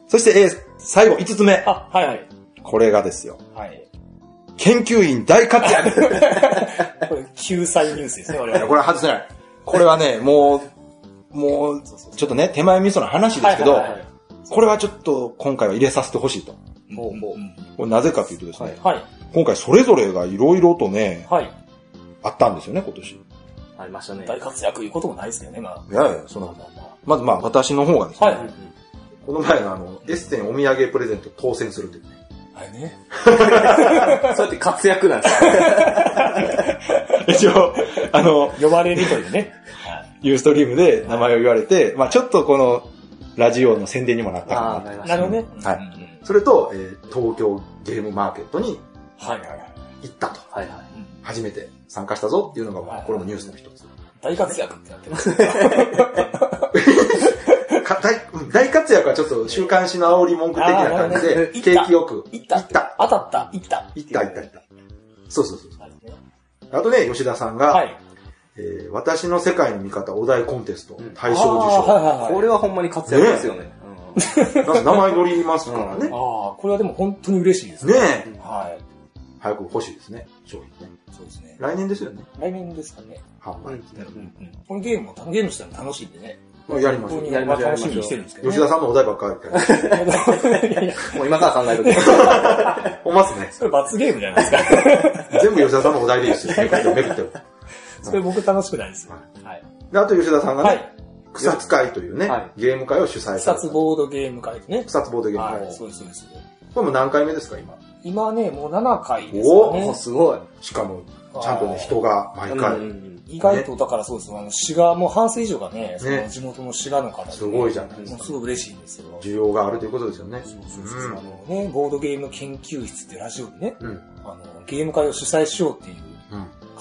そ して、えー、最後、5つ目。あ、はいはい。これがですよ。はい。研究員大活躍 これ、救済ニュースですね、我々。これは外せない。これはね、もう、もう、ちょっとね、手前味噌の話ですけど、これはちょっと今回は入れさせてほしいと。ほうほうこれなぜかというとですね、はい、今回それぞれがいろいろとね、はい、あったんですよね、今年。ありましたね。大活躍いうこともないですけどね、まあ。いやいや、その、まあまあ、まずまあ私の方がですね、はい、この前のあの、エッセンお土産プレゼント当選するというね。あれね。そうやって活躍なんですか 一応、あの、呼ばれるというね。ユーストリームで名前を言われて、まあちょっとこの、ラジオの宣伝にもなったかな。なるほどね。はい。それと、えー、東京ゲームマーケットにはいはい。行ったと。はいはい。初めて参加したぞっていうのが、まあ、これもニュースの一つ。大活躍ってなってます。大大活躍はちょっと週刊誌の煽り文句的な感じで、景気よく。行った。行った。当たった。行った。行った、行った、行った。そうそうそう。あとね、吉田さんが、はい、えー、私の世界の見方お題コンテスト、大賞受賞、はいはいはい。これはほんまに活躍ですよね。ねうん、名前乗りますからね。うん、ああ、これはでも本当に嬉しいですね。ねはい。早く欲しいですね、商品ね。そうですね。来年ですよね。来年ですかね。販売。このゲームも、ゲームしたら楽しいんでね。やりましょう。やりましょう。楽しみにしてるんですけど、吉田さんのお題ばっかり。もう今から考えると。ほんますね。それ罰ゲームじゃないですか。全部吉田さんのお題でいいですよ。めくっても。それ僕楽しくないです。はい。で、あと吉田さんがね、草津会というね、ゲーム会を主催され草津ボードゲーム会ですね。草津ボードゲーム会。そうです、そうです。これも何回目ですか、今？今ね、もう7回ですかね。おすごい。しかも、ちゃんとね、人が毎回。意外と、だからそうです。あの、滋賀、もう半数以上がね、その地元の滋賀の方で、すごいじゃないですか。すごい嬉しいんですよ。需要があるということですよね。そうそうそう。あのね、ボードゲーム研究室ってラジオでね、あの、ゲーム会を主催しようっていう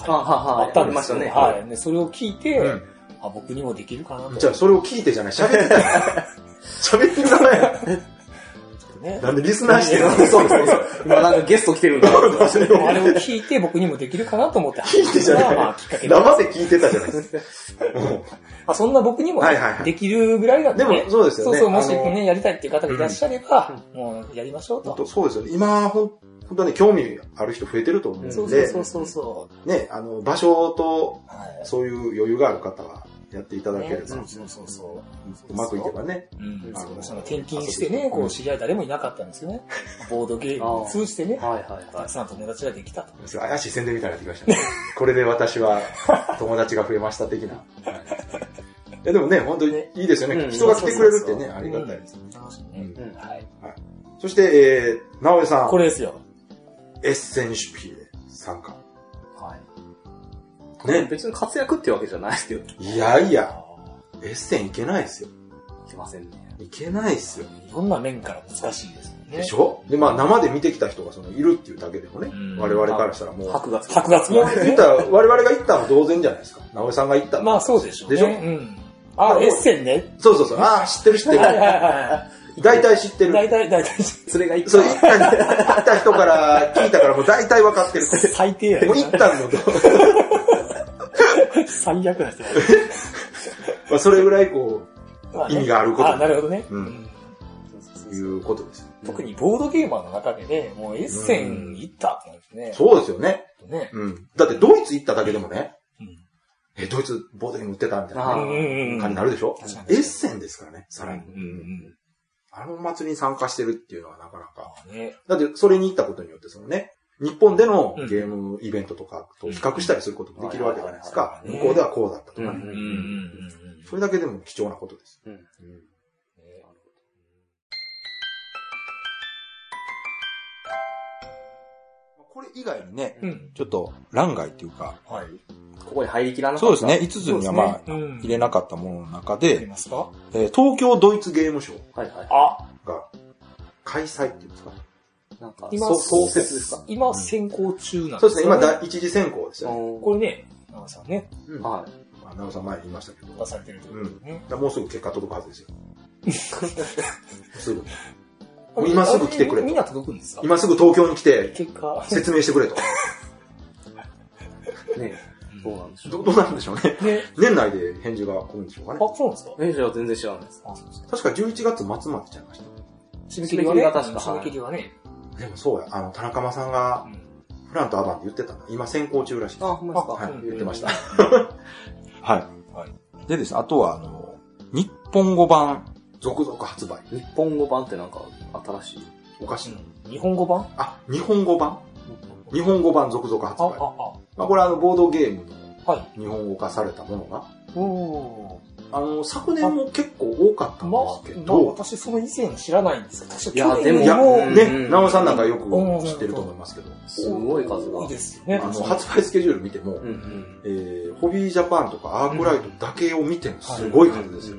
あったんですよね。はい。で、それを聞いて、あ、僕にもできるかなと。じゃあ、それを聞いてじゃない、喋ってた 喋ってるからや。ね。なんでリスナーしてるの？そうそうそう。今なんかゲスト来てるんだ。あれを聞いて僕にもできるかなと思って。聞いてじゃない。まあ、きっかけ生で聞いてたじゃないですか。あそんな僕にもできるぐらいなんで、ね。でもそうですよね。そうそう、もしね、やりたいっていう方がいらっしゃれば、もうやりましょうと。そうですよね。今、本当ね、興味ある人増えてると思うんで。そうそうそうそう。ね、あの、場所と、そういう余裕がある方は、やっていただければ。そうそうそうそう。うまくいけばね。うん。その転勤してね、こう、知り合い誰もいなかったんですよね。ボードゲームを通じてね。はいはい。たくさん友達ができたと。怪しい宣伝みたいになってきましたね。これで私は 友達が増えました的な。いやでもね、本当にいいですよね。人が来てくれるってね、ありがたいですね。楽しいね。はい。そして、えー、直江さん。これですよ。エッセンシュピーで参加。ね。別に活躍ってわけじゃないですよ。いやいや、エッセンいけないですよ。いけませんね。いけないですよ。いろんな面から難しいですね。でしょ？で、まあ生で見てきた人がそのいるっていうだけでもね、我々からしたらもう。白月。白月も。言ったら我々が行ったの同然じゃないですか。直江さんが行ったまあそうでしょう、ね。でしょ？うん。あ、エッセンね。そうそうそう。ああ、知ってる知ってる。大体知ってる。大体、大体。それが一そう、行った、行った人から聞いたからもう大体分かってる。最低やもう行ったのと。最悪な人 まあそれぐらいこう、意味があること。あ、なるほどね。うん。いうことです。特にボードゲーマーの中でね、もうエッセン行ったってですね。そうですよね。ね。うん。だってドイツ行っただけでもね、うん。え、ドイツボードゲーム売ってたみたいな、感じになるでしょ？エッセンですからね、さらに。うんうんあの祭りに参加してるっていうのはなかなか。ね、だってそれに行ったことによってそのね、日本でのゲームイベントとかと比較したりすることもできるわけじゃないですか。向こうではこうだったとかね。それだけでも貴重なことです。うん。これ以外にね、ちょっと欄外っていうか、はい、ここに入りきらなかった。そうですね。5つにはまあ、入れなかったものの中で、え東京ドイツゲームショーが開催っていうんですか？なんか、今、創設ですか？今、先行中なんですか、そうですね。今、第一次選考ですよね。これね、長さんね。はい。まあ、長さん前に言いましたけど。出されてるというね。もうすぐ結果届くはずですよ。すぐ。今すぐ来てくれみんな届くんですか？今すぐ東京に来て、説明してくれと。ねどうなんでしょう。どうなんでしょうね。ね年内で返事が来るんでしょうかね。あ、そうなんですか？え、じゃあ全然知らないです。確か11月末までちゃいました。締め切りはね。締め切りはね。でもそうや、あの、田中間さん。が、フランとアバンって言ってたの。今先行中らしいです。あ、ほんまですか。はい、言ってました。はい。でです。ね、あとは、あの、日本語版、続々発売。日本語版ってなんか、新しい？おかしい。日本語版？あ、日本語版。日本語版続々発売。まあ、これあの、ボードゲームの日本語化されたものが、あの、昨年も結構多かったんですけど。まあ、私その以前知らないんですけど、いや、でも、いや、ね、直さんなんかよく知ってると思いますけど。すごい数が。いいですね。あの、発売スケジュール見ても、えホビージャパンとかアークライトだけを見てもすごい数ですよ。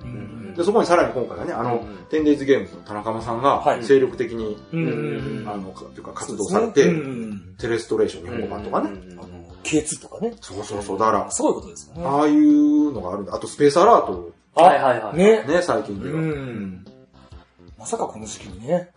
で、そこにさらに今回はね、あの、テンデイズゲームズの田中間さんが精力的に、あの、というか活動されて、テレストレーション日本語版とかね、K2 とかね。そうそうそう。だから、すごいことですよね。ああいうのがあるんだ。あとスペースアラート。はいはいはい。ね。ね、最近では。まさかこの時期にね。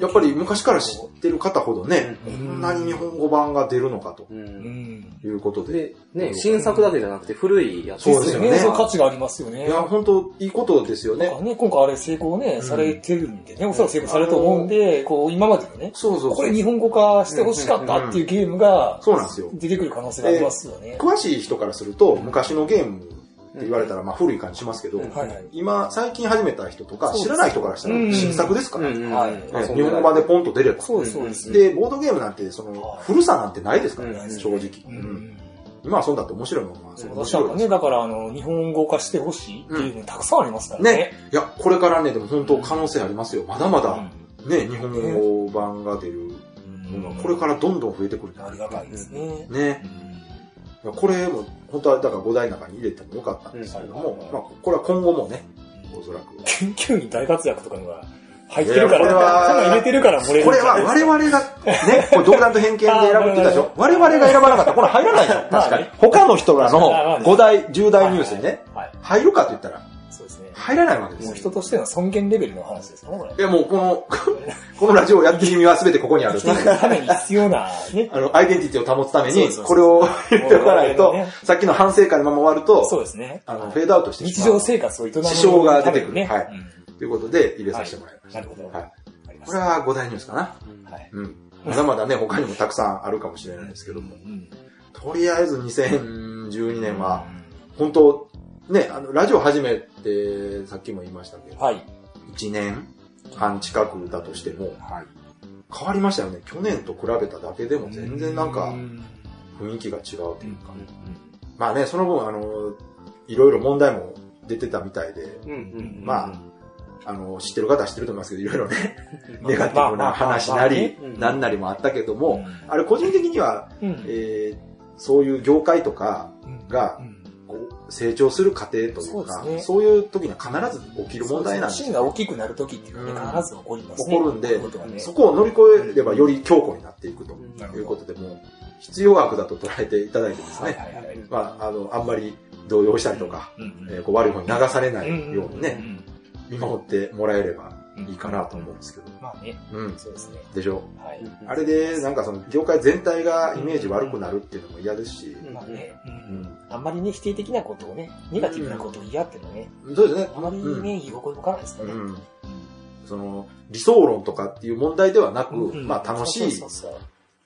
やっぱり昔から知ってる方ほどね、こんなに日本語版が出るのかと。いうことで。ね、新作だけじゃなくて古いやつそうですよね。そう価値がありますよね。いや、本当いいことですよね。ね、今回あれ成功ね、されてるんでね、おそらく成功されると思うんで、こう、今までのね、そうそうこれ日本語化してほしかったっていうゲームが、そうなんですよ。出てくる可能性がありますよね。詳しい人からすると、昔のゲームって言われたら、まあ古い感じしますけど、今、最近始めた人とか、知らない人からしたら新作ですから、日本語版でポンと出れば。そうです、でボードゲームなんて、その、古さなんてないですからね、正直。今はそうだって面白いものは面白いです。ね、だからあの、日本語化してほしいっていうのたくさんありますからね。ね。いや、これからね、でも本当可能性ありますよ。まだまだ、ね、日本語版が出るものは、これからどんどん増えてくるありがたいですね。ね。これも、本当はだから5台の中に入れてもよかったんですけれども、まあ、これは今後もね、おそらく。研究員大活躍とかには入ってるから、これは、入れてるから漏れるこれは我々が、ね、これ独断と偏見で選ぶって言ったでしょ？我々が選ばなかった。らこれ入らないで確かに。他の人らの5大、10大ニュースにね、入るかと言ったら、入らないわけですもう人としての尊厳レベルの話ですか？ね、これ。いや、もうこの、このラジオをやってる意味は全てここにある。そのために必要な、ね。あの、アイデンティティを保つために、これを言っておかないと、さっきの反省会のまま終わると、そうですね。あの、フェードアウトして日常生活を営む。支障が出てくる。はい。ということで、入れさせてもらいました。なるほど。はい。これは5大ニュースかな。はい。うん。まだまだね、他にもたくさんあるかもしれないですけども。とりあえず2012年は、本当ね、あの、ラジオ始めて、さっきも言いましたけど、はい。1年半近くだとしても、はい。変わりましたよね。去年と比べただけでも全然なんか、雰囲気が違うというか。まあね、その分、あの、いろいろ問題も出てたみたいで、まあ、あの、知ってる方は知ってると思いますけど、いろいろね、ネガティブな話なり、なん。なりもあったけども、あれ個人的には、えそういう業界とかが、成長する過程というか、そうね、いう時には必ず起きる問題なんです。芯が大きくなる時っていうのは、ね、必ず起こりますね。起こるんで、ね、そこを乗り越えればより強固になっていくということで、も必要悪だと捉えていただいてですね、まあ、あの、あんまり動揺したりとか、うんうん、えー、こう悪い方に流されないようにね、見守ってもらえればいいかなと思うんですけど。まあね。うん。そうですね。でしょはい。あれで、なんかその、業界全体がイメージ悪くなるっていうのも嫌ですし。まあね。うん。あんまりね、否定的なことをね、ネガティブなことを嫌っていうのね。そうですね。あまりね、居心地向かないですかね。うん。その、理想論とかっていう問題ではなく、まあ楽しい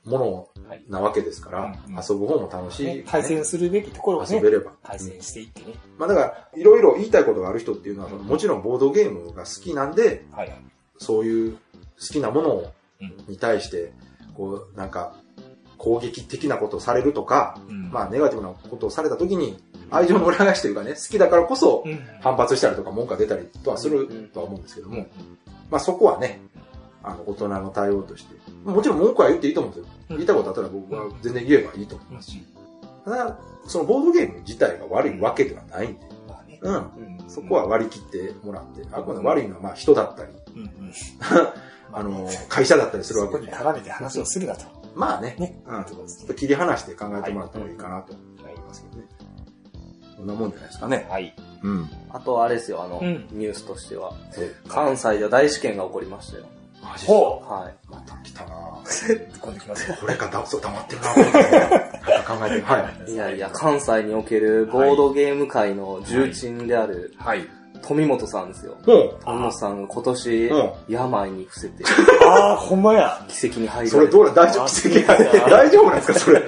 ものなわけですから、はいうんうん遊ぶ方も楽しい、ね対戦するべきところをね遊べ、れば。対戦していってね。まあだから、いろいろ言いたいことがある人っていうのは、そのもちろんボードゲームが好きなんで、はい。そういう好きなものをうんに対して、こう、なんか、攻撃的なことをされるとか、うん。まあ、ネガティブなことをされた時に、愛情の裏返しというかね、好きだからこそうん。反発したりとか文句が出たりとはするとは思うんですけども、うん。まあそこはね、あの、大人の対応として、もちろん文句は言っていいと思うんですよ。うん。言いたいことあったら僕は全然言えばいいと思いますし。ただ、そのボードゲーム自体が悪いわけではないんで、うん。うん。そこは割り切ってもらって、あくまで悪いのはまあ人だったり、うんうん。あの、会社だったりするわけで。絡めて話をするなと。まあね、ね。うん、ちょっと切り離して考えてもらった方がいいかなと。思い。ますけどね。こんなもんじゃない。ですかね。はい。うん。あとあれですよ、あの、うんニュースとしては。関西では大試験が起こりましたよ。マジほはい。また来たな今度きますよ。これかだ、そう黙ってるなぁ。考えてる。はい。い。やい。や、関西におけるボードゲーム界の重鎮であるはい。富本さんですよ。もう、富本さんが今年うん、病に伏せて、ああ、ほんまや。奇跡に入そられどうな大丈夫？奇跡が大丈夫なんですかそれ？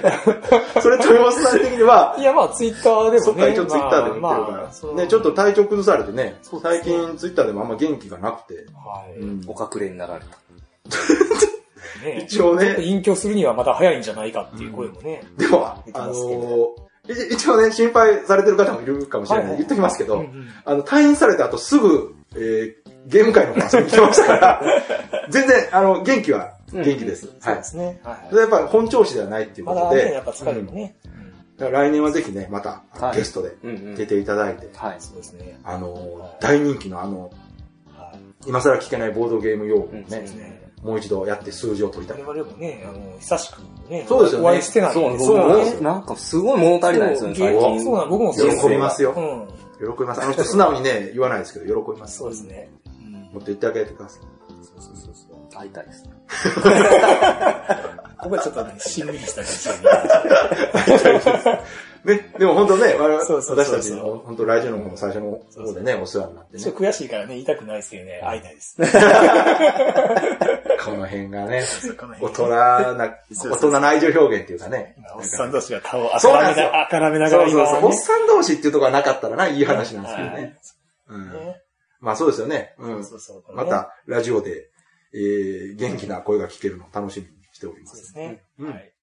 それ、豊松さん的には、いや、まあ、ツイッターでもね。一応ツイッターでも言ってるまあから。まあそのね、ちょっと体調崩されてね、最近ツイッターでもあんま元気がなくて。はい。うんお隠れになられた。ね 一応ね隠居するにはまだ早いんじゃないかっていう声もね。でも、言ってあのー一一応ね、心配されてる方もいるかもしれない。言っときますけど、うんうんあの、退院された後すぐ、えー、ゲーム界の方に来てましたから、全然、あの、元気は元気です。はいそうで。すね。はいやっぱり本調子ではないっていうことまだね、で、やっぱ疲れもね。だから来年はぜひね、またはいゲストでうんうん。出ていただいて、はい。そうですね。あのー、大人気のあの、はい。今更聞けないボードゲーム用語ねで、すね。もう一度やって数字を取りたい。我々もね、あの、久しくね、そうですよねお会いしてないんそう、でそうなんですよなんかすごい物足りないですよね、そう最近。そうなん僕も喜びますようん。喜びます。あの人素直にね、言わないですけど、喜びます。そうですね。うんもっと言ってあげてください。そうそうそうそう。会いたいです。ここはちょっとね、しんみりした感じで。ね、でも本当ね、私たちの本当ラジオの方の最初の方でね、お世話になってねちょっ。と悔しいからね、言いたくないですけどね、会いたいです。この辺がね、大辺人な、大人な愛情表現っていうかね。おっさん同士が顔をあからめな、あからめながらそうそうそう。おっ。さん同士っていうところがなかったらな、いい話なんですけどはいね。うんねまあそうですよね。うん。ま。た、ラジオで、えー、元気な声が聞けるのを楽しみにしておりま。そうですすね。うんはい。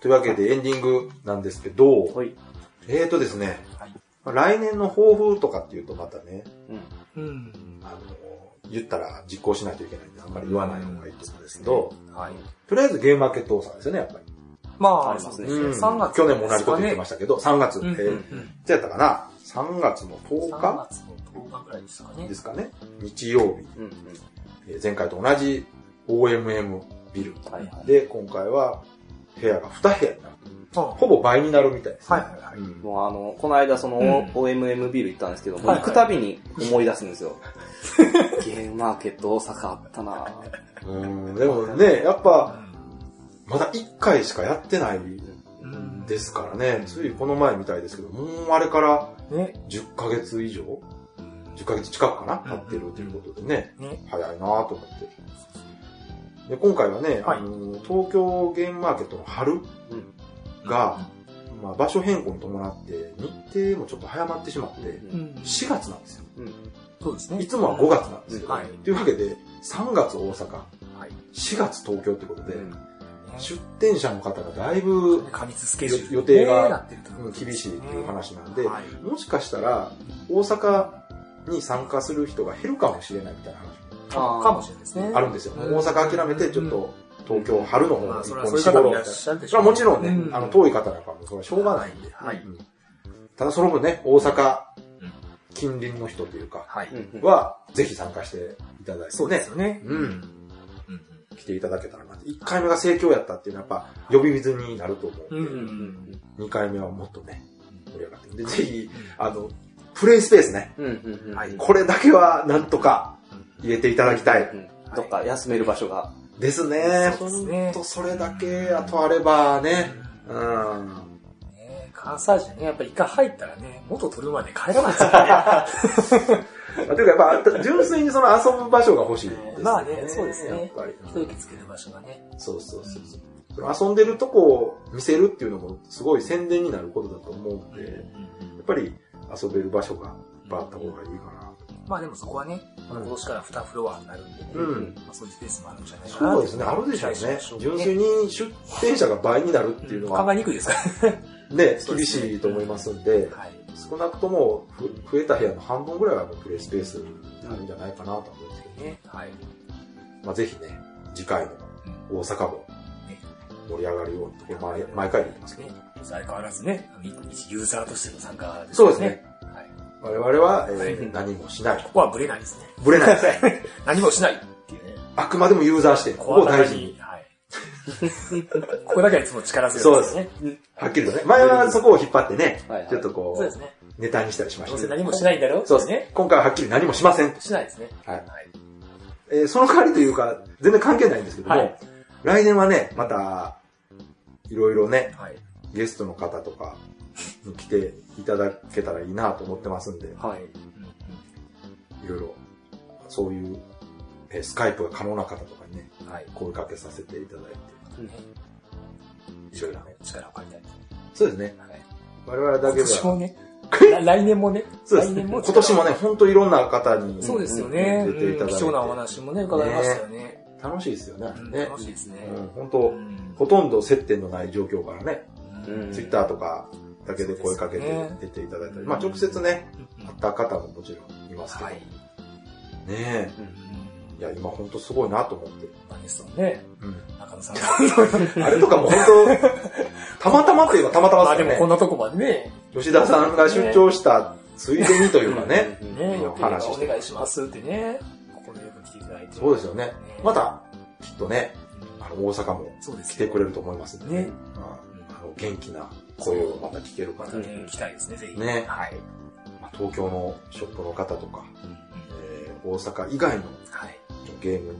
というわけでエンディングなんですけど、はい。えーとですね、来年の抱負とかっていうとまたね、うん。うん。あの、言ったら実行しないといけないんで、あんまり言わない方がいいと思うんですけど、はい。とりあえずゲームマーケットですよね、やっぱり。まあ、ありますねそうですね3月。去年も同じこと言ってましたけど、3月、うんうんえーいつやったかな ?3 月の10 3日月の10日ぐらいですかねで。すかね。日曜日、うんうん。えー前回と同じ OMM ビルはいはい。で、今回は部屋が2部屋になほぼ倍になるみたいです、ね。いはいはい。うんもうあの、この間その、うん OMM ビル行ったんですけど、行くたびに思い出すんですよ。ゲームマーケット大阪あったなぁうん、でもね、やっぱ、まだ1回しかやってないうんですからね、ついこの前みたいですけど、もうあれからね。10ヶ月以上 ?10 ヶ月近くかな？うん経ってるということでね、ね。早いなぁと思って。で、今回はね、はいあの、東京ゲームマーケットの春が、まあ、場所変更に伴って、日程もちょっと早まってしまって、うん。4月なんですよ。そうですね。いつもは5月なんですよ。はい。というわけで、3月大阪、はい。4月東京ってことで、うん出店者の方がだいぶ過密スケジュール予定が厳しいっていう話なんで、はいもしかしたら大阪に参加する人が減るかもしれないみたいな話かかもしれないですね。あるんですよ。うん大阪諦めてちょっと東京春の方まあ、に一本に絞ろうみたいな。それはもちろんね、うんあの遠い方なんかもそれはしょうがないんで。はいうんただその分ね、大阪うん近隣の人というか、はい。は、ぜひ参加していただいてねそうです、よね。うんうん来ていただけたらなって。1回目が盛況やったっていうのはやっぱ呼び水になると思う。うん。うんうん2回目はもっとね、盛り上がってで、ぜひ、あの、プレイスペースね、うんうんこれだけはなんとか入れていただきたい。うんどっか休める場所が。ですね。ほんとそれだけ、あとあればね。うん。ね関西人ね、やっぱり一回入ったらね、元取るまで帰らないですからね。ま あ、というかやっぱ、純粋にその遊ぶ場所が欲しいです、ね。まあね、そうですね。やっぱり。一息つける場所がね。そうそうそうそう。遊んでるとこを見せるっていうのもすごい宣伝になることだと思うんで、やっぱり遊べる場所がいっぱいあった方がいいかな。まあでもそこはね、今年から2フロアになるんで、うん。まあそういうスペースもあるんじゃないかな。そうですね、あるでしょうね。純粋に出店者が倍になるっていうのは。考えにくいですから ね。厳しいと思いますんで、少なくとも増えた部屋の半分ぐらいはプレイスペースになるんじゃないかなと思うんですけどね。はい。まあぜひね、次回の大阪も盛り上がるように毎回言ってますけど。相変わらずね、一ユーザーとしての参加ですね。そうですね。我々は、えー、何もしない。ここはブレないですね。ブレないですね。何もしないっていうね。あくまでもユーザーして、ここを大事に。はい。ここだけはいつも力強いですね。そうです。はっきりとね。前はそこを引っ張ってね、ちょっとこう、そうですね。ネタにしたりしました。どうせ何もしないんだろそうですね。今回ははっきり何もしません。しないですね。はい。えー、その代わりというか、全然関係ないんですけども、来年はね、また、いろいろね、ゲストの方とかに来ていただけたらいいなと思ってますんで、はい。いろいろ、そういう、えー、スカイプが可能な方とかにね、はい、声かけさせていただいて、いろいろね、力を借りたい。そうですね。はい、我々だけは。今年もね、来年もね、そうですね。今年もね、本当いろんな方に、そうですよね。出ていただいて。貴重なお話もね、伺いましたよね。楽しいですよね。楽しいですね。本当、ほとんど接点のない状況からね、ツイッターとかだけで声かけて出ていただいたり、まあ直接ね、会った方ももちろんいますけど、ねえ。いや、今本当すごいなと思って。何ですね。うん。中野さん。あれとかも本当、たまたまといえばたまたまですね。でもこんなとこまでね。吉田さんが出張したついでにというかね。ね話お願いしますってね。ここでよく来ていただいて。そうですよね。また、きっとね、あの、大阪も来てくれると思いますね。あの、元気な声をまた聞けるかな。聞きたいですね、ぜひ。ね。はい。東京のショップの方とか、え大阪以外のゲーム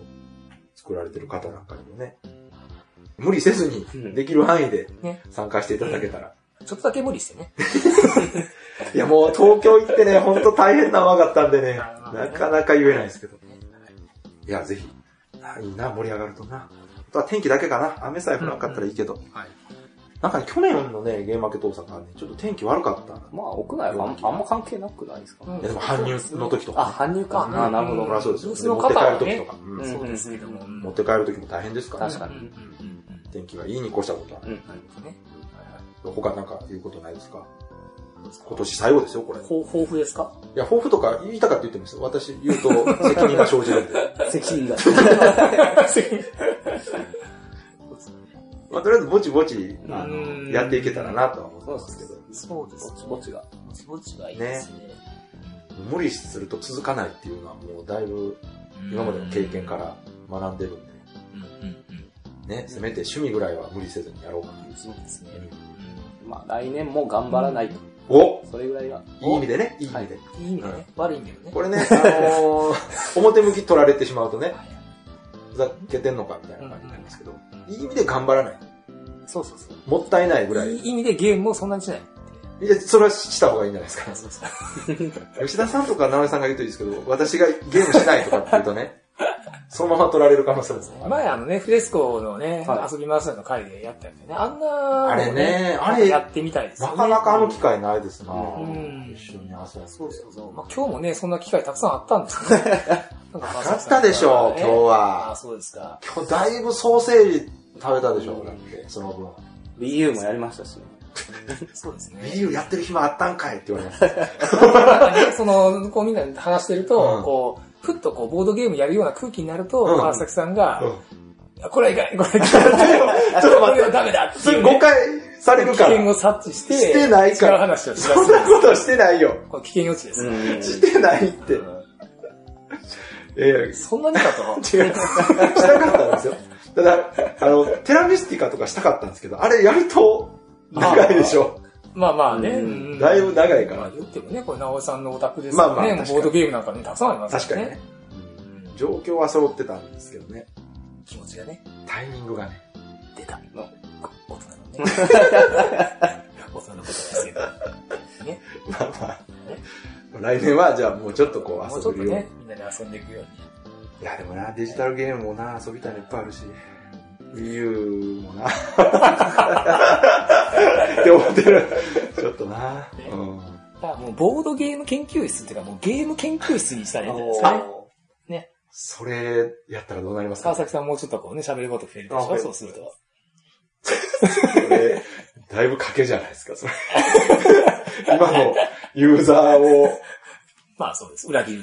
作られてる方なんかにもね、無理せずにできる範囲で参加していただけたら。ちょっとだけ無理してね。いやもう東京行ってね、ほんと大変なわかったんでね、なかなか言えないですけど。いや、ぜひ。いいな、盛り上がるとな。あとは天気だけかな。雨さえ降らなかったらいいけど。はい。なんか、ね、去年のね、ゲームマーケット大阪はね、ちょっと天気悪かった。まあ、屋内はあんま関係なくないですか、いや、でも搬入の時とか、あ、搬入か。あ、なるほど。そうですよ。持って帰る時とか。そうですけども。持って帰る時も大変ですからね。確かに。天気がいいに越したことは。なるほどね。他なんか言うことないですか？今年最後ですよ、これ。抱負ですか？いや、抱負とか言いたかって言ってますよ。私言うと責任が生じるんで。責任が。まあ、とりあえずぼちぼち、あの、やっていけたらなとは思ってますけど。そうです。ぼちぼちが。ぼちぼちがいいですね。ね無理すると続かないっていうのはもうだいぶ今までの経験から学んでるんで。ね、せめて趣味ぐらいは無理せずにやろうかな。そうですね。まあ来年も頑張らないと。おそれぐらいが。いい意味でね、いい意味で。いい意味でね。悪い意味でね。これね、あの 表向き取られてしまうとね、ふざけてんのかみたいな感じになりますけど、いい意味で頑張らない？そうそうそう。もったいないぐらい。いい意味でゲームをそんなにしない。いや、それはした方がいいんじゃないですか。そうそう吉田さんとか直江さんが言うといいですけど、私がゲームしないとかって言うとね、そのまま取られる可能性ですね。前あのね、フレスコのね、はい、遊びますの回でやったやつね。あんな、あれね、あれやってみたいですね。なかなかあの機会ないですな、うん、一緒に遊んで。そうそうそう。まあ今日もね、そんな機会たくさんあったんですね。なかったでしょう、今日は。あ、そうですか。今日だいぶソーセージ食べたでしょう、だって、その分。Wii U もやりましたしね。そうですね。Wii U やってる暇あったんかいって言われました。その、こうみんなで話してると、こう、ふっとこう、ボードゲームやるような空気になると、川崎さんが、これはいかない、これはいかない。ちょっと待って、ダメだって誤解されるから。危険を察知して、してないから。話をしそんなことしてないよ。これ危険予知です。してないって。ええ、そんなにかと 違う。したかったんですよ。ただ、あの、テラミスティカとかしたかったんですけど、あれやると長いでしょ。まあまあね。だいぶ長いから。まあ言ってもね、これ、直江さんのオタクですからね。まあまあボードゲームなんかね、たくさんあります確かにね。状況は揃ってたんですけどね。気持ちがね。タイミングがね。出た。の、大人のね。大人のことですけど。ね。まあまあ。来年はじゃあもうちょっとこもう遊べるように。ね、みんなで遊んでいくように。いやでもな、デジタルゲームもな、遊びたいのいっぱいあるし。Wii U もな。って思ってる。ちょっとな。うん。だもうボードゲーム研究室っていうかもうゲーム研究室にしたらいいんじゃないですかね。ね。それ、やったらどうなりますか？川崎さんもうちょっとこうね、喋ること増えるでしょ？そうすると。それ、だいぶ賭けじゃないですか、それ。今のユーザーを。まあそうです。裏切る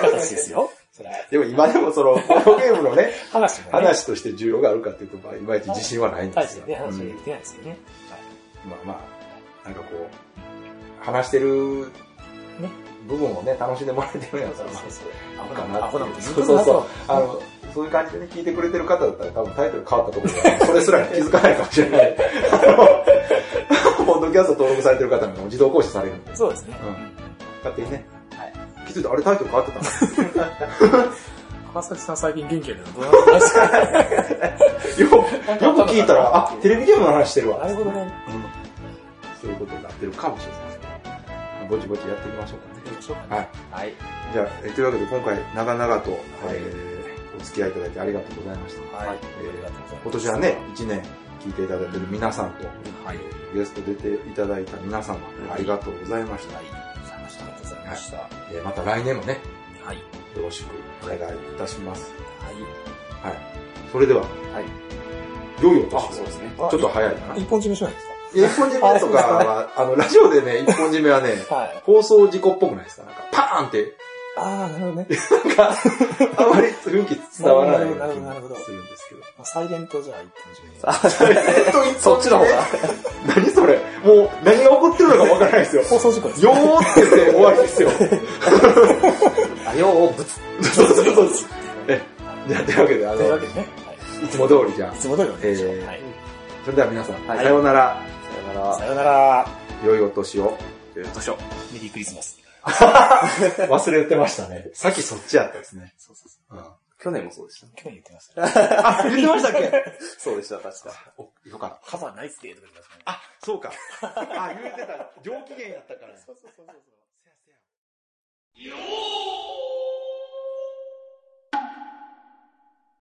形ですよ。でも今でもその、ボードゲームのね、話もね。話として需要があるかっていうと、まあいまいち自信はないんですよ。ね、話できてないですよね。まあまあ、なんかこう、話してる、ね部分をね、楽しんでもらえてるんやったら、まあ、アホかななアホなこと言そうそうそう。あの、そういう感じでね、聞いてくれてる方だったら多分タイトル変わったところで、それすら気づかないかもしれない。ッドキャスト登録されてる方にも自動更新されるんで、そうですね。うん勝手にね。はい気づいた、あれタイトル変わってたな。川崎さん最近元気やけど、どうなってますか？よく、よく聞いたら、あ、テレビゲームの話してるわ。なるほどね。うんそういうことになってるかもしれないですけど、ぼちぼちやっていきましょうかね。どうでしょうかはい。はい。じゃあ、えというわけで今回長々と、えーお付き合いいただいてありがとうございました。はい。えーありがとうございます今年はね、1年聞いていただいている皆さんと、はい。ゲスト出ていただいた皆様、ありがとうございました。はい。ありがとうございました。ありがとうございました。はえーまた来年もね、い。よろしくお願いいたします。はい。はい。それでは、はい。良いお年を。あ、そうですね。ちょっと早いかな。一本締めしないですいや一本締めとかは、あの、ラジオでね、一本締めはね、かはい。放送事故っぽくないですか？なんか、パーンって、ああ、なるほどね。なんか、あまり雰囲気伝わらないような気ほどなるほどがするんですけど。まあサイレントじゃあ一本締め。あ、そっちの方が。何それもう、何が起こってるのかわからないですよ。放送事故です。よーって言って終わりですよ。あ、よう、ぶつ。そうそうそう。え、じゃあ、というわけで、あのというわけ、でね。いつも通りじゃあい、つも通りお願いします。えーはい。それでは皆さん、はいさようなら、さよならさ。よなら。良いお年を。年を。メリークリスマス。忘れてましたね。さっきそっちやったですね。そうそうそううん去年もそうでした。去年言ってました。あ、言ってましたっけ？そうでした、確か。お、よかった。カバーナイスデーとか言ってましたね。あ、そうか。あ、言ってた。上機嫌やったから。そうそうそうそう。よー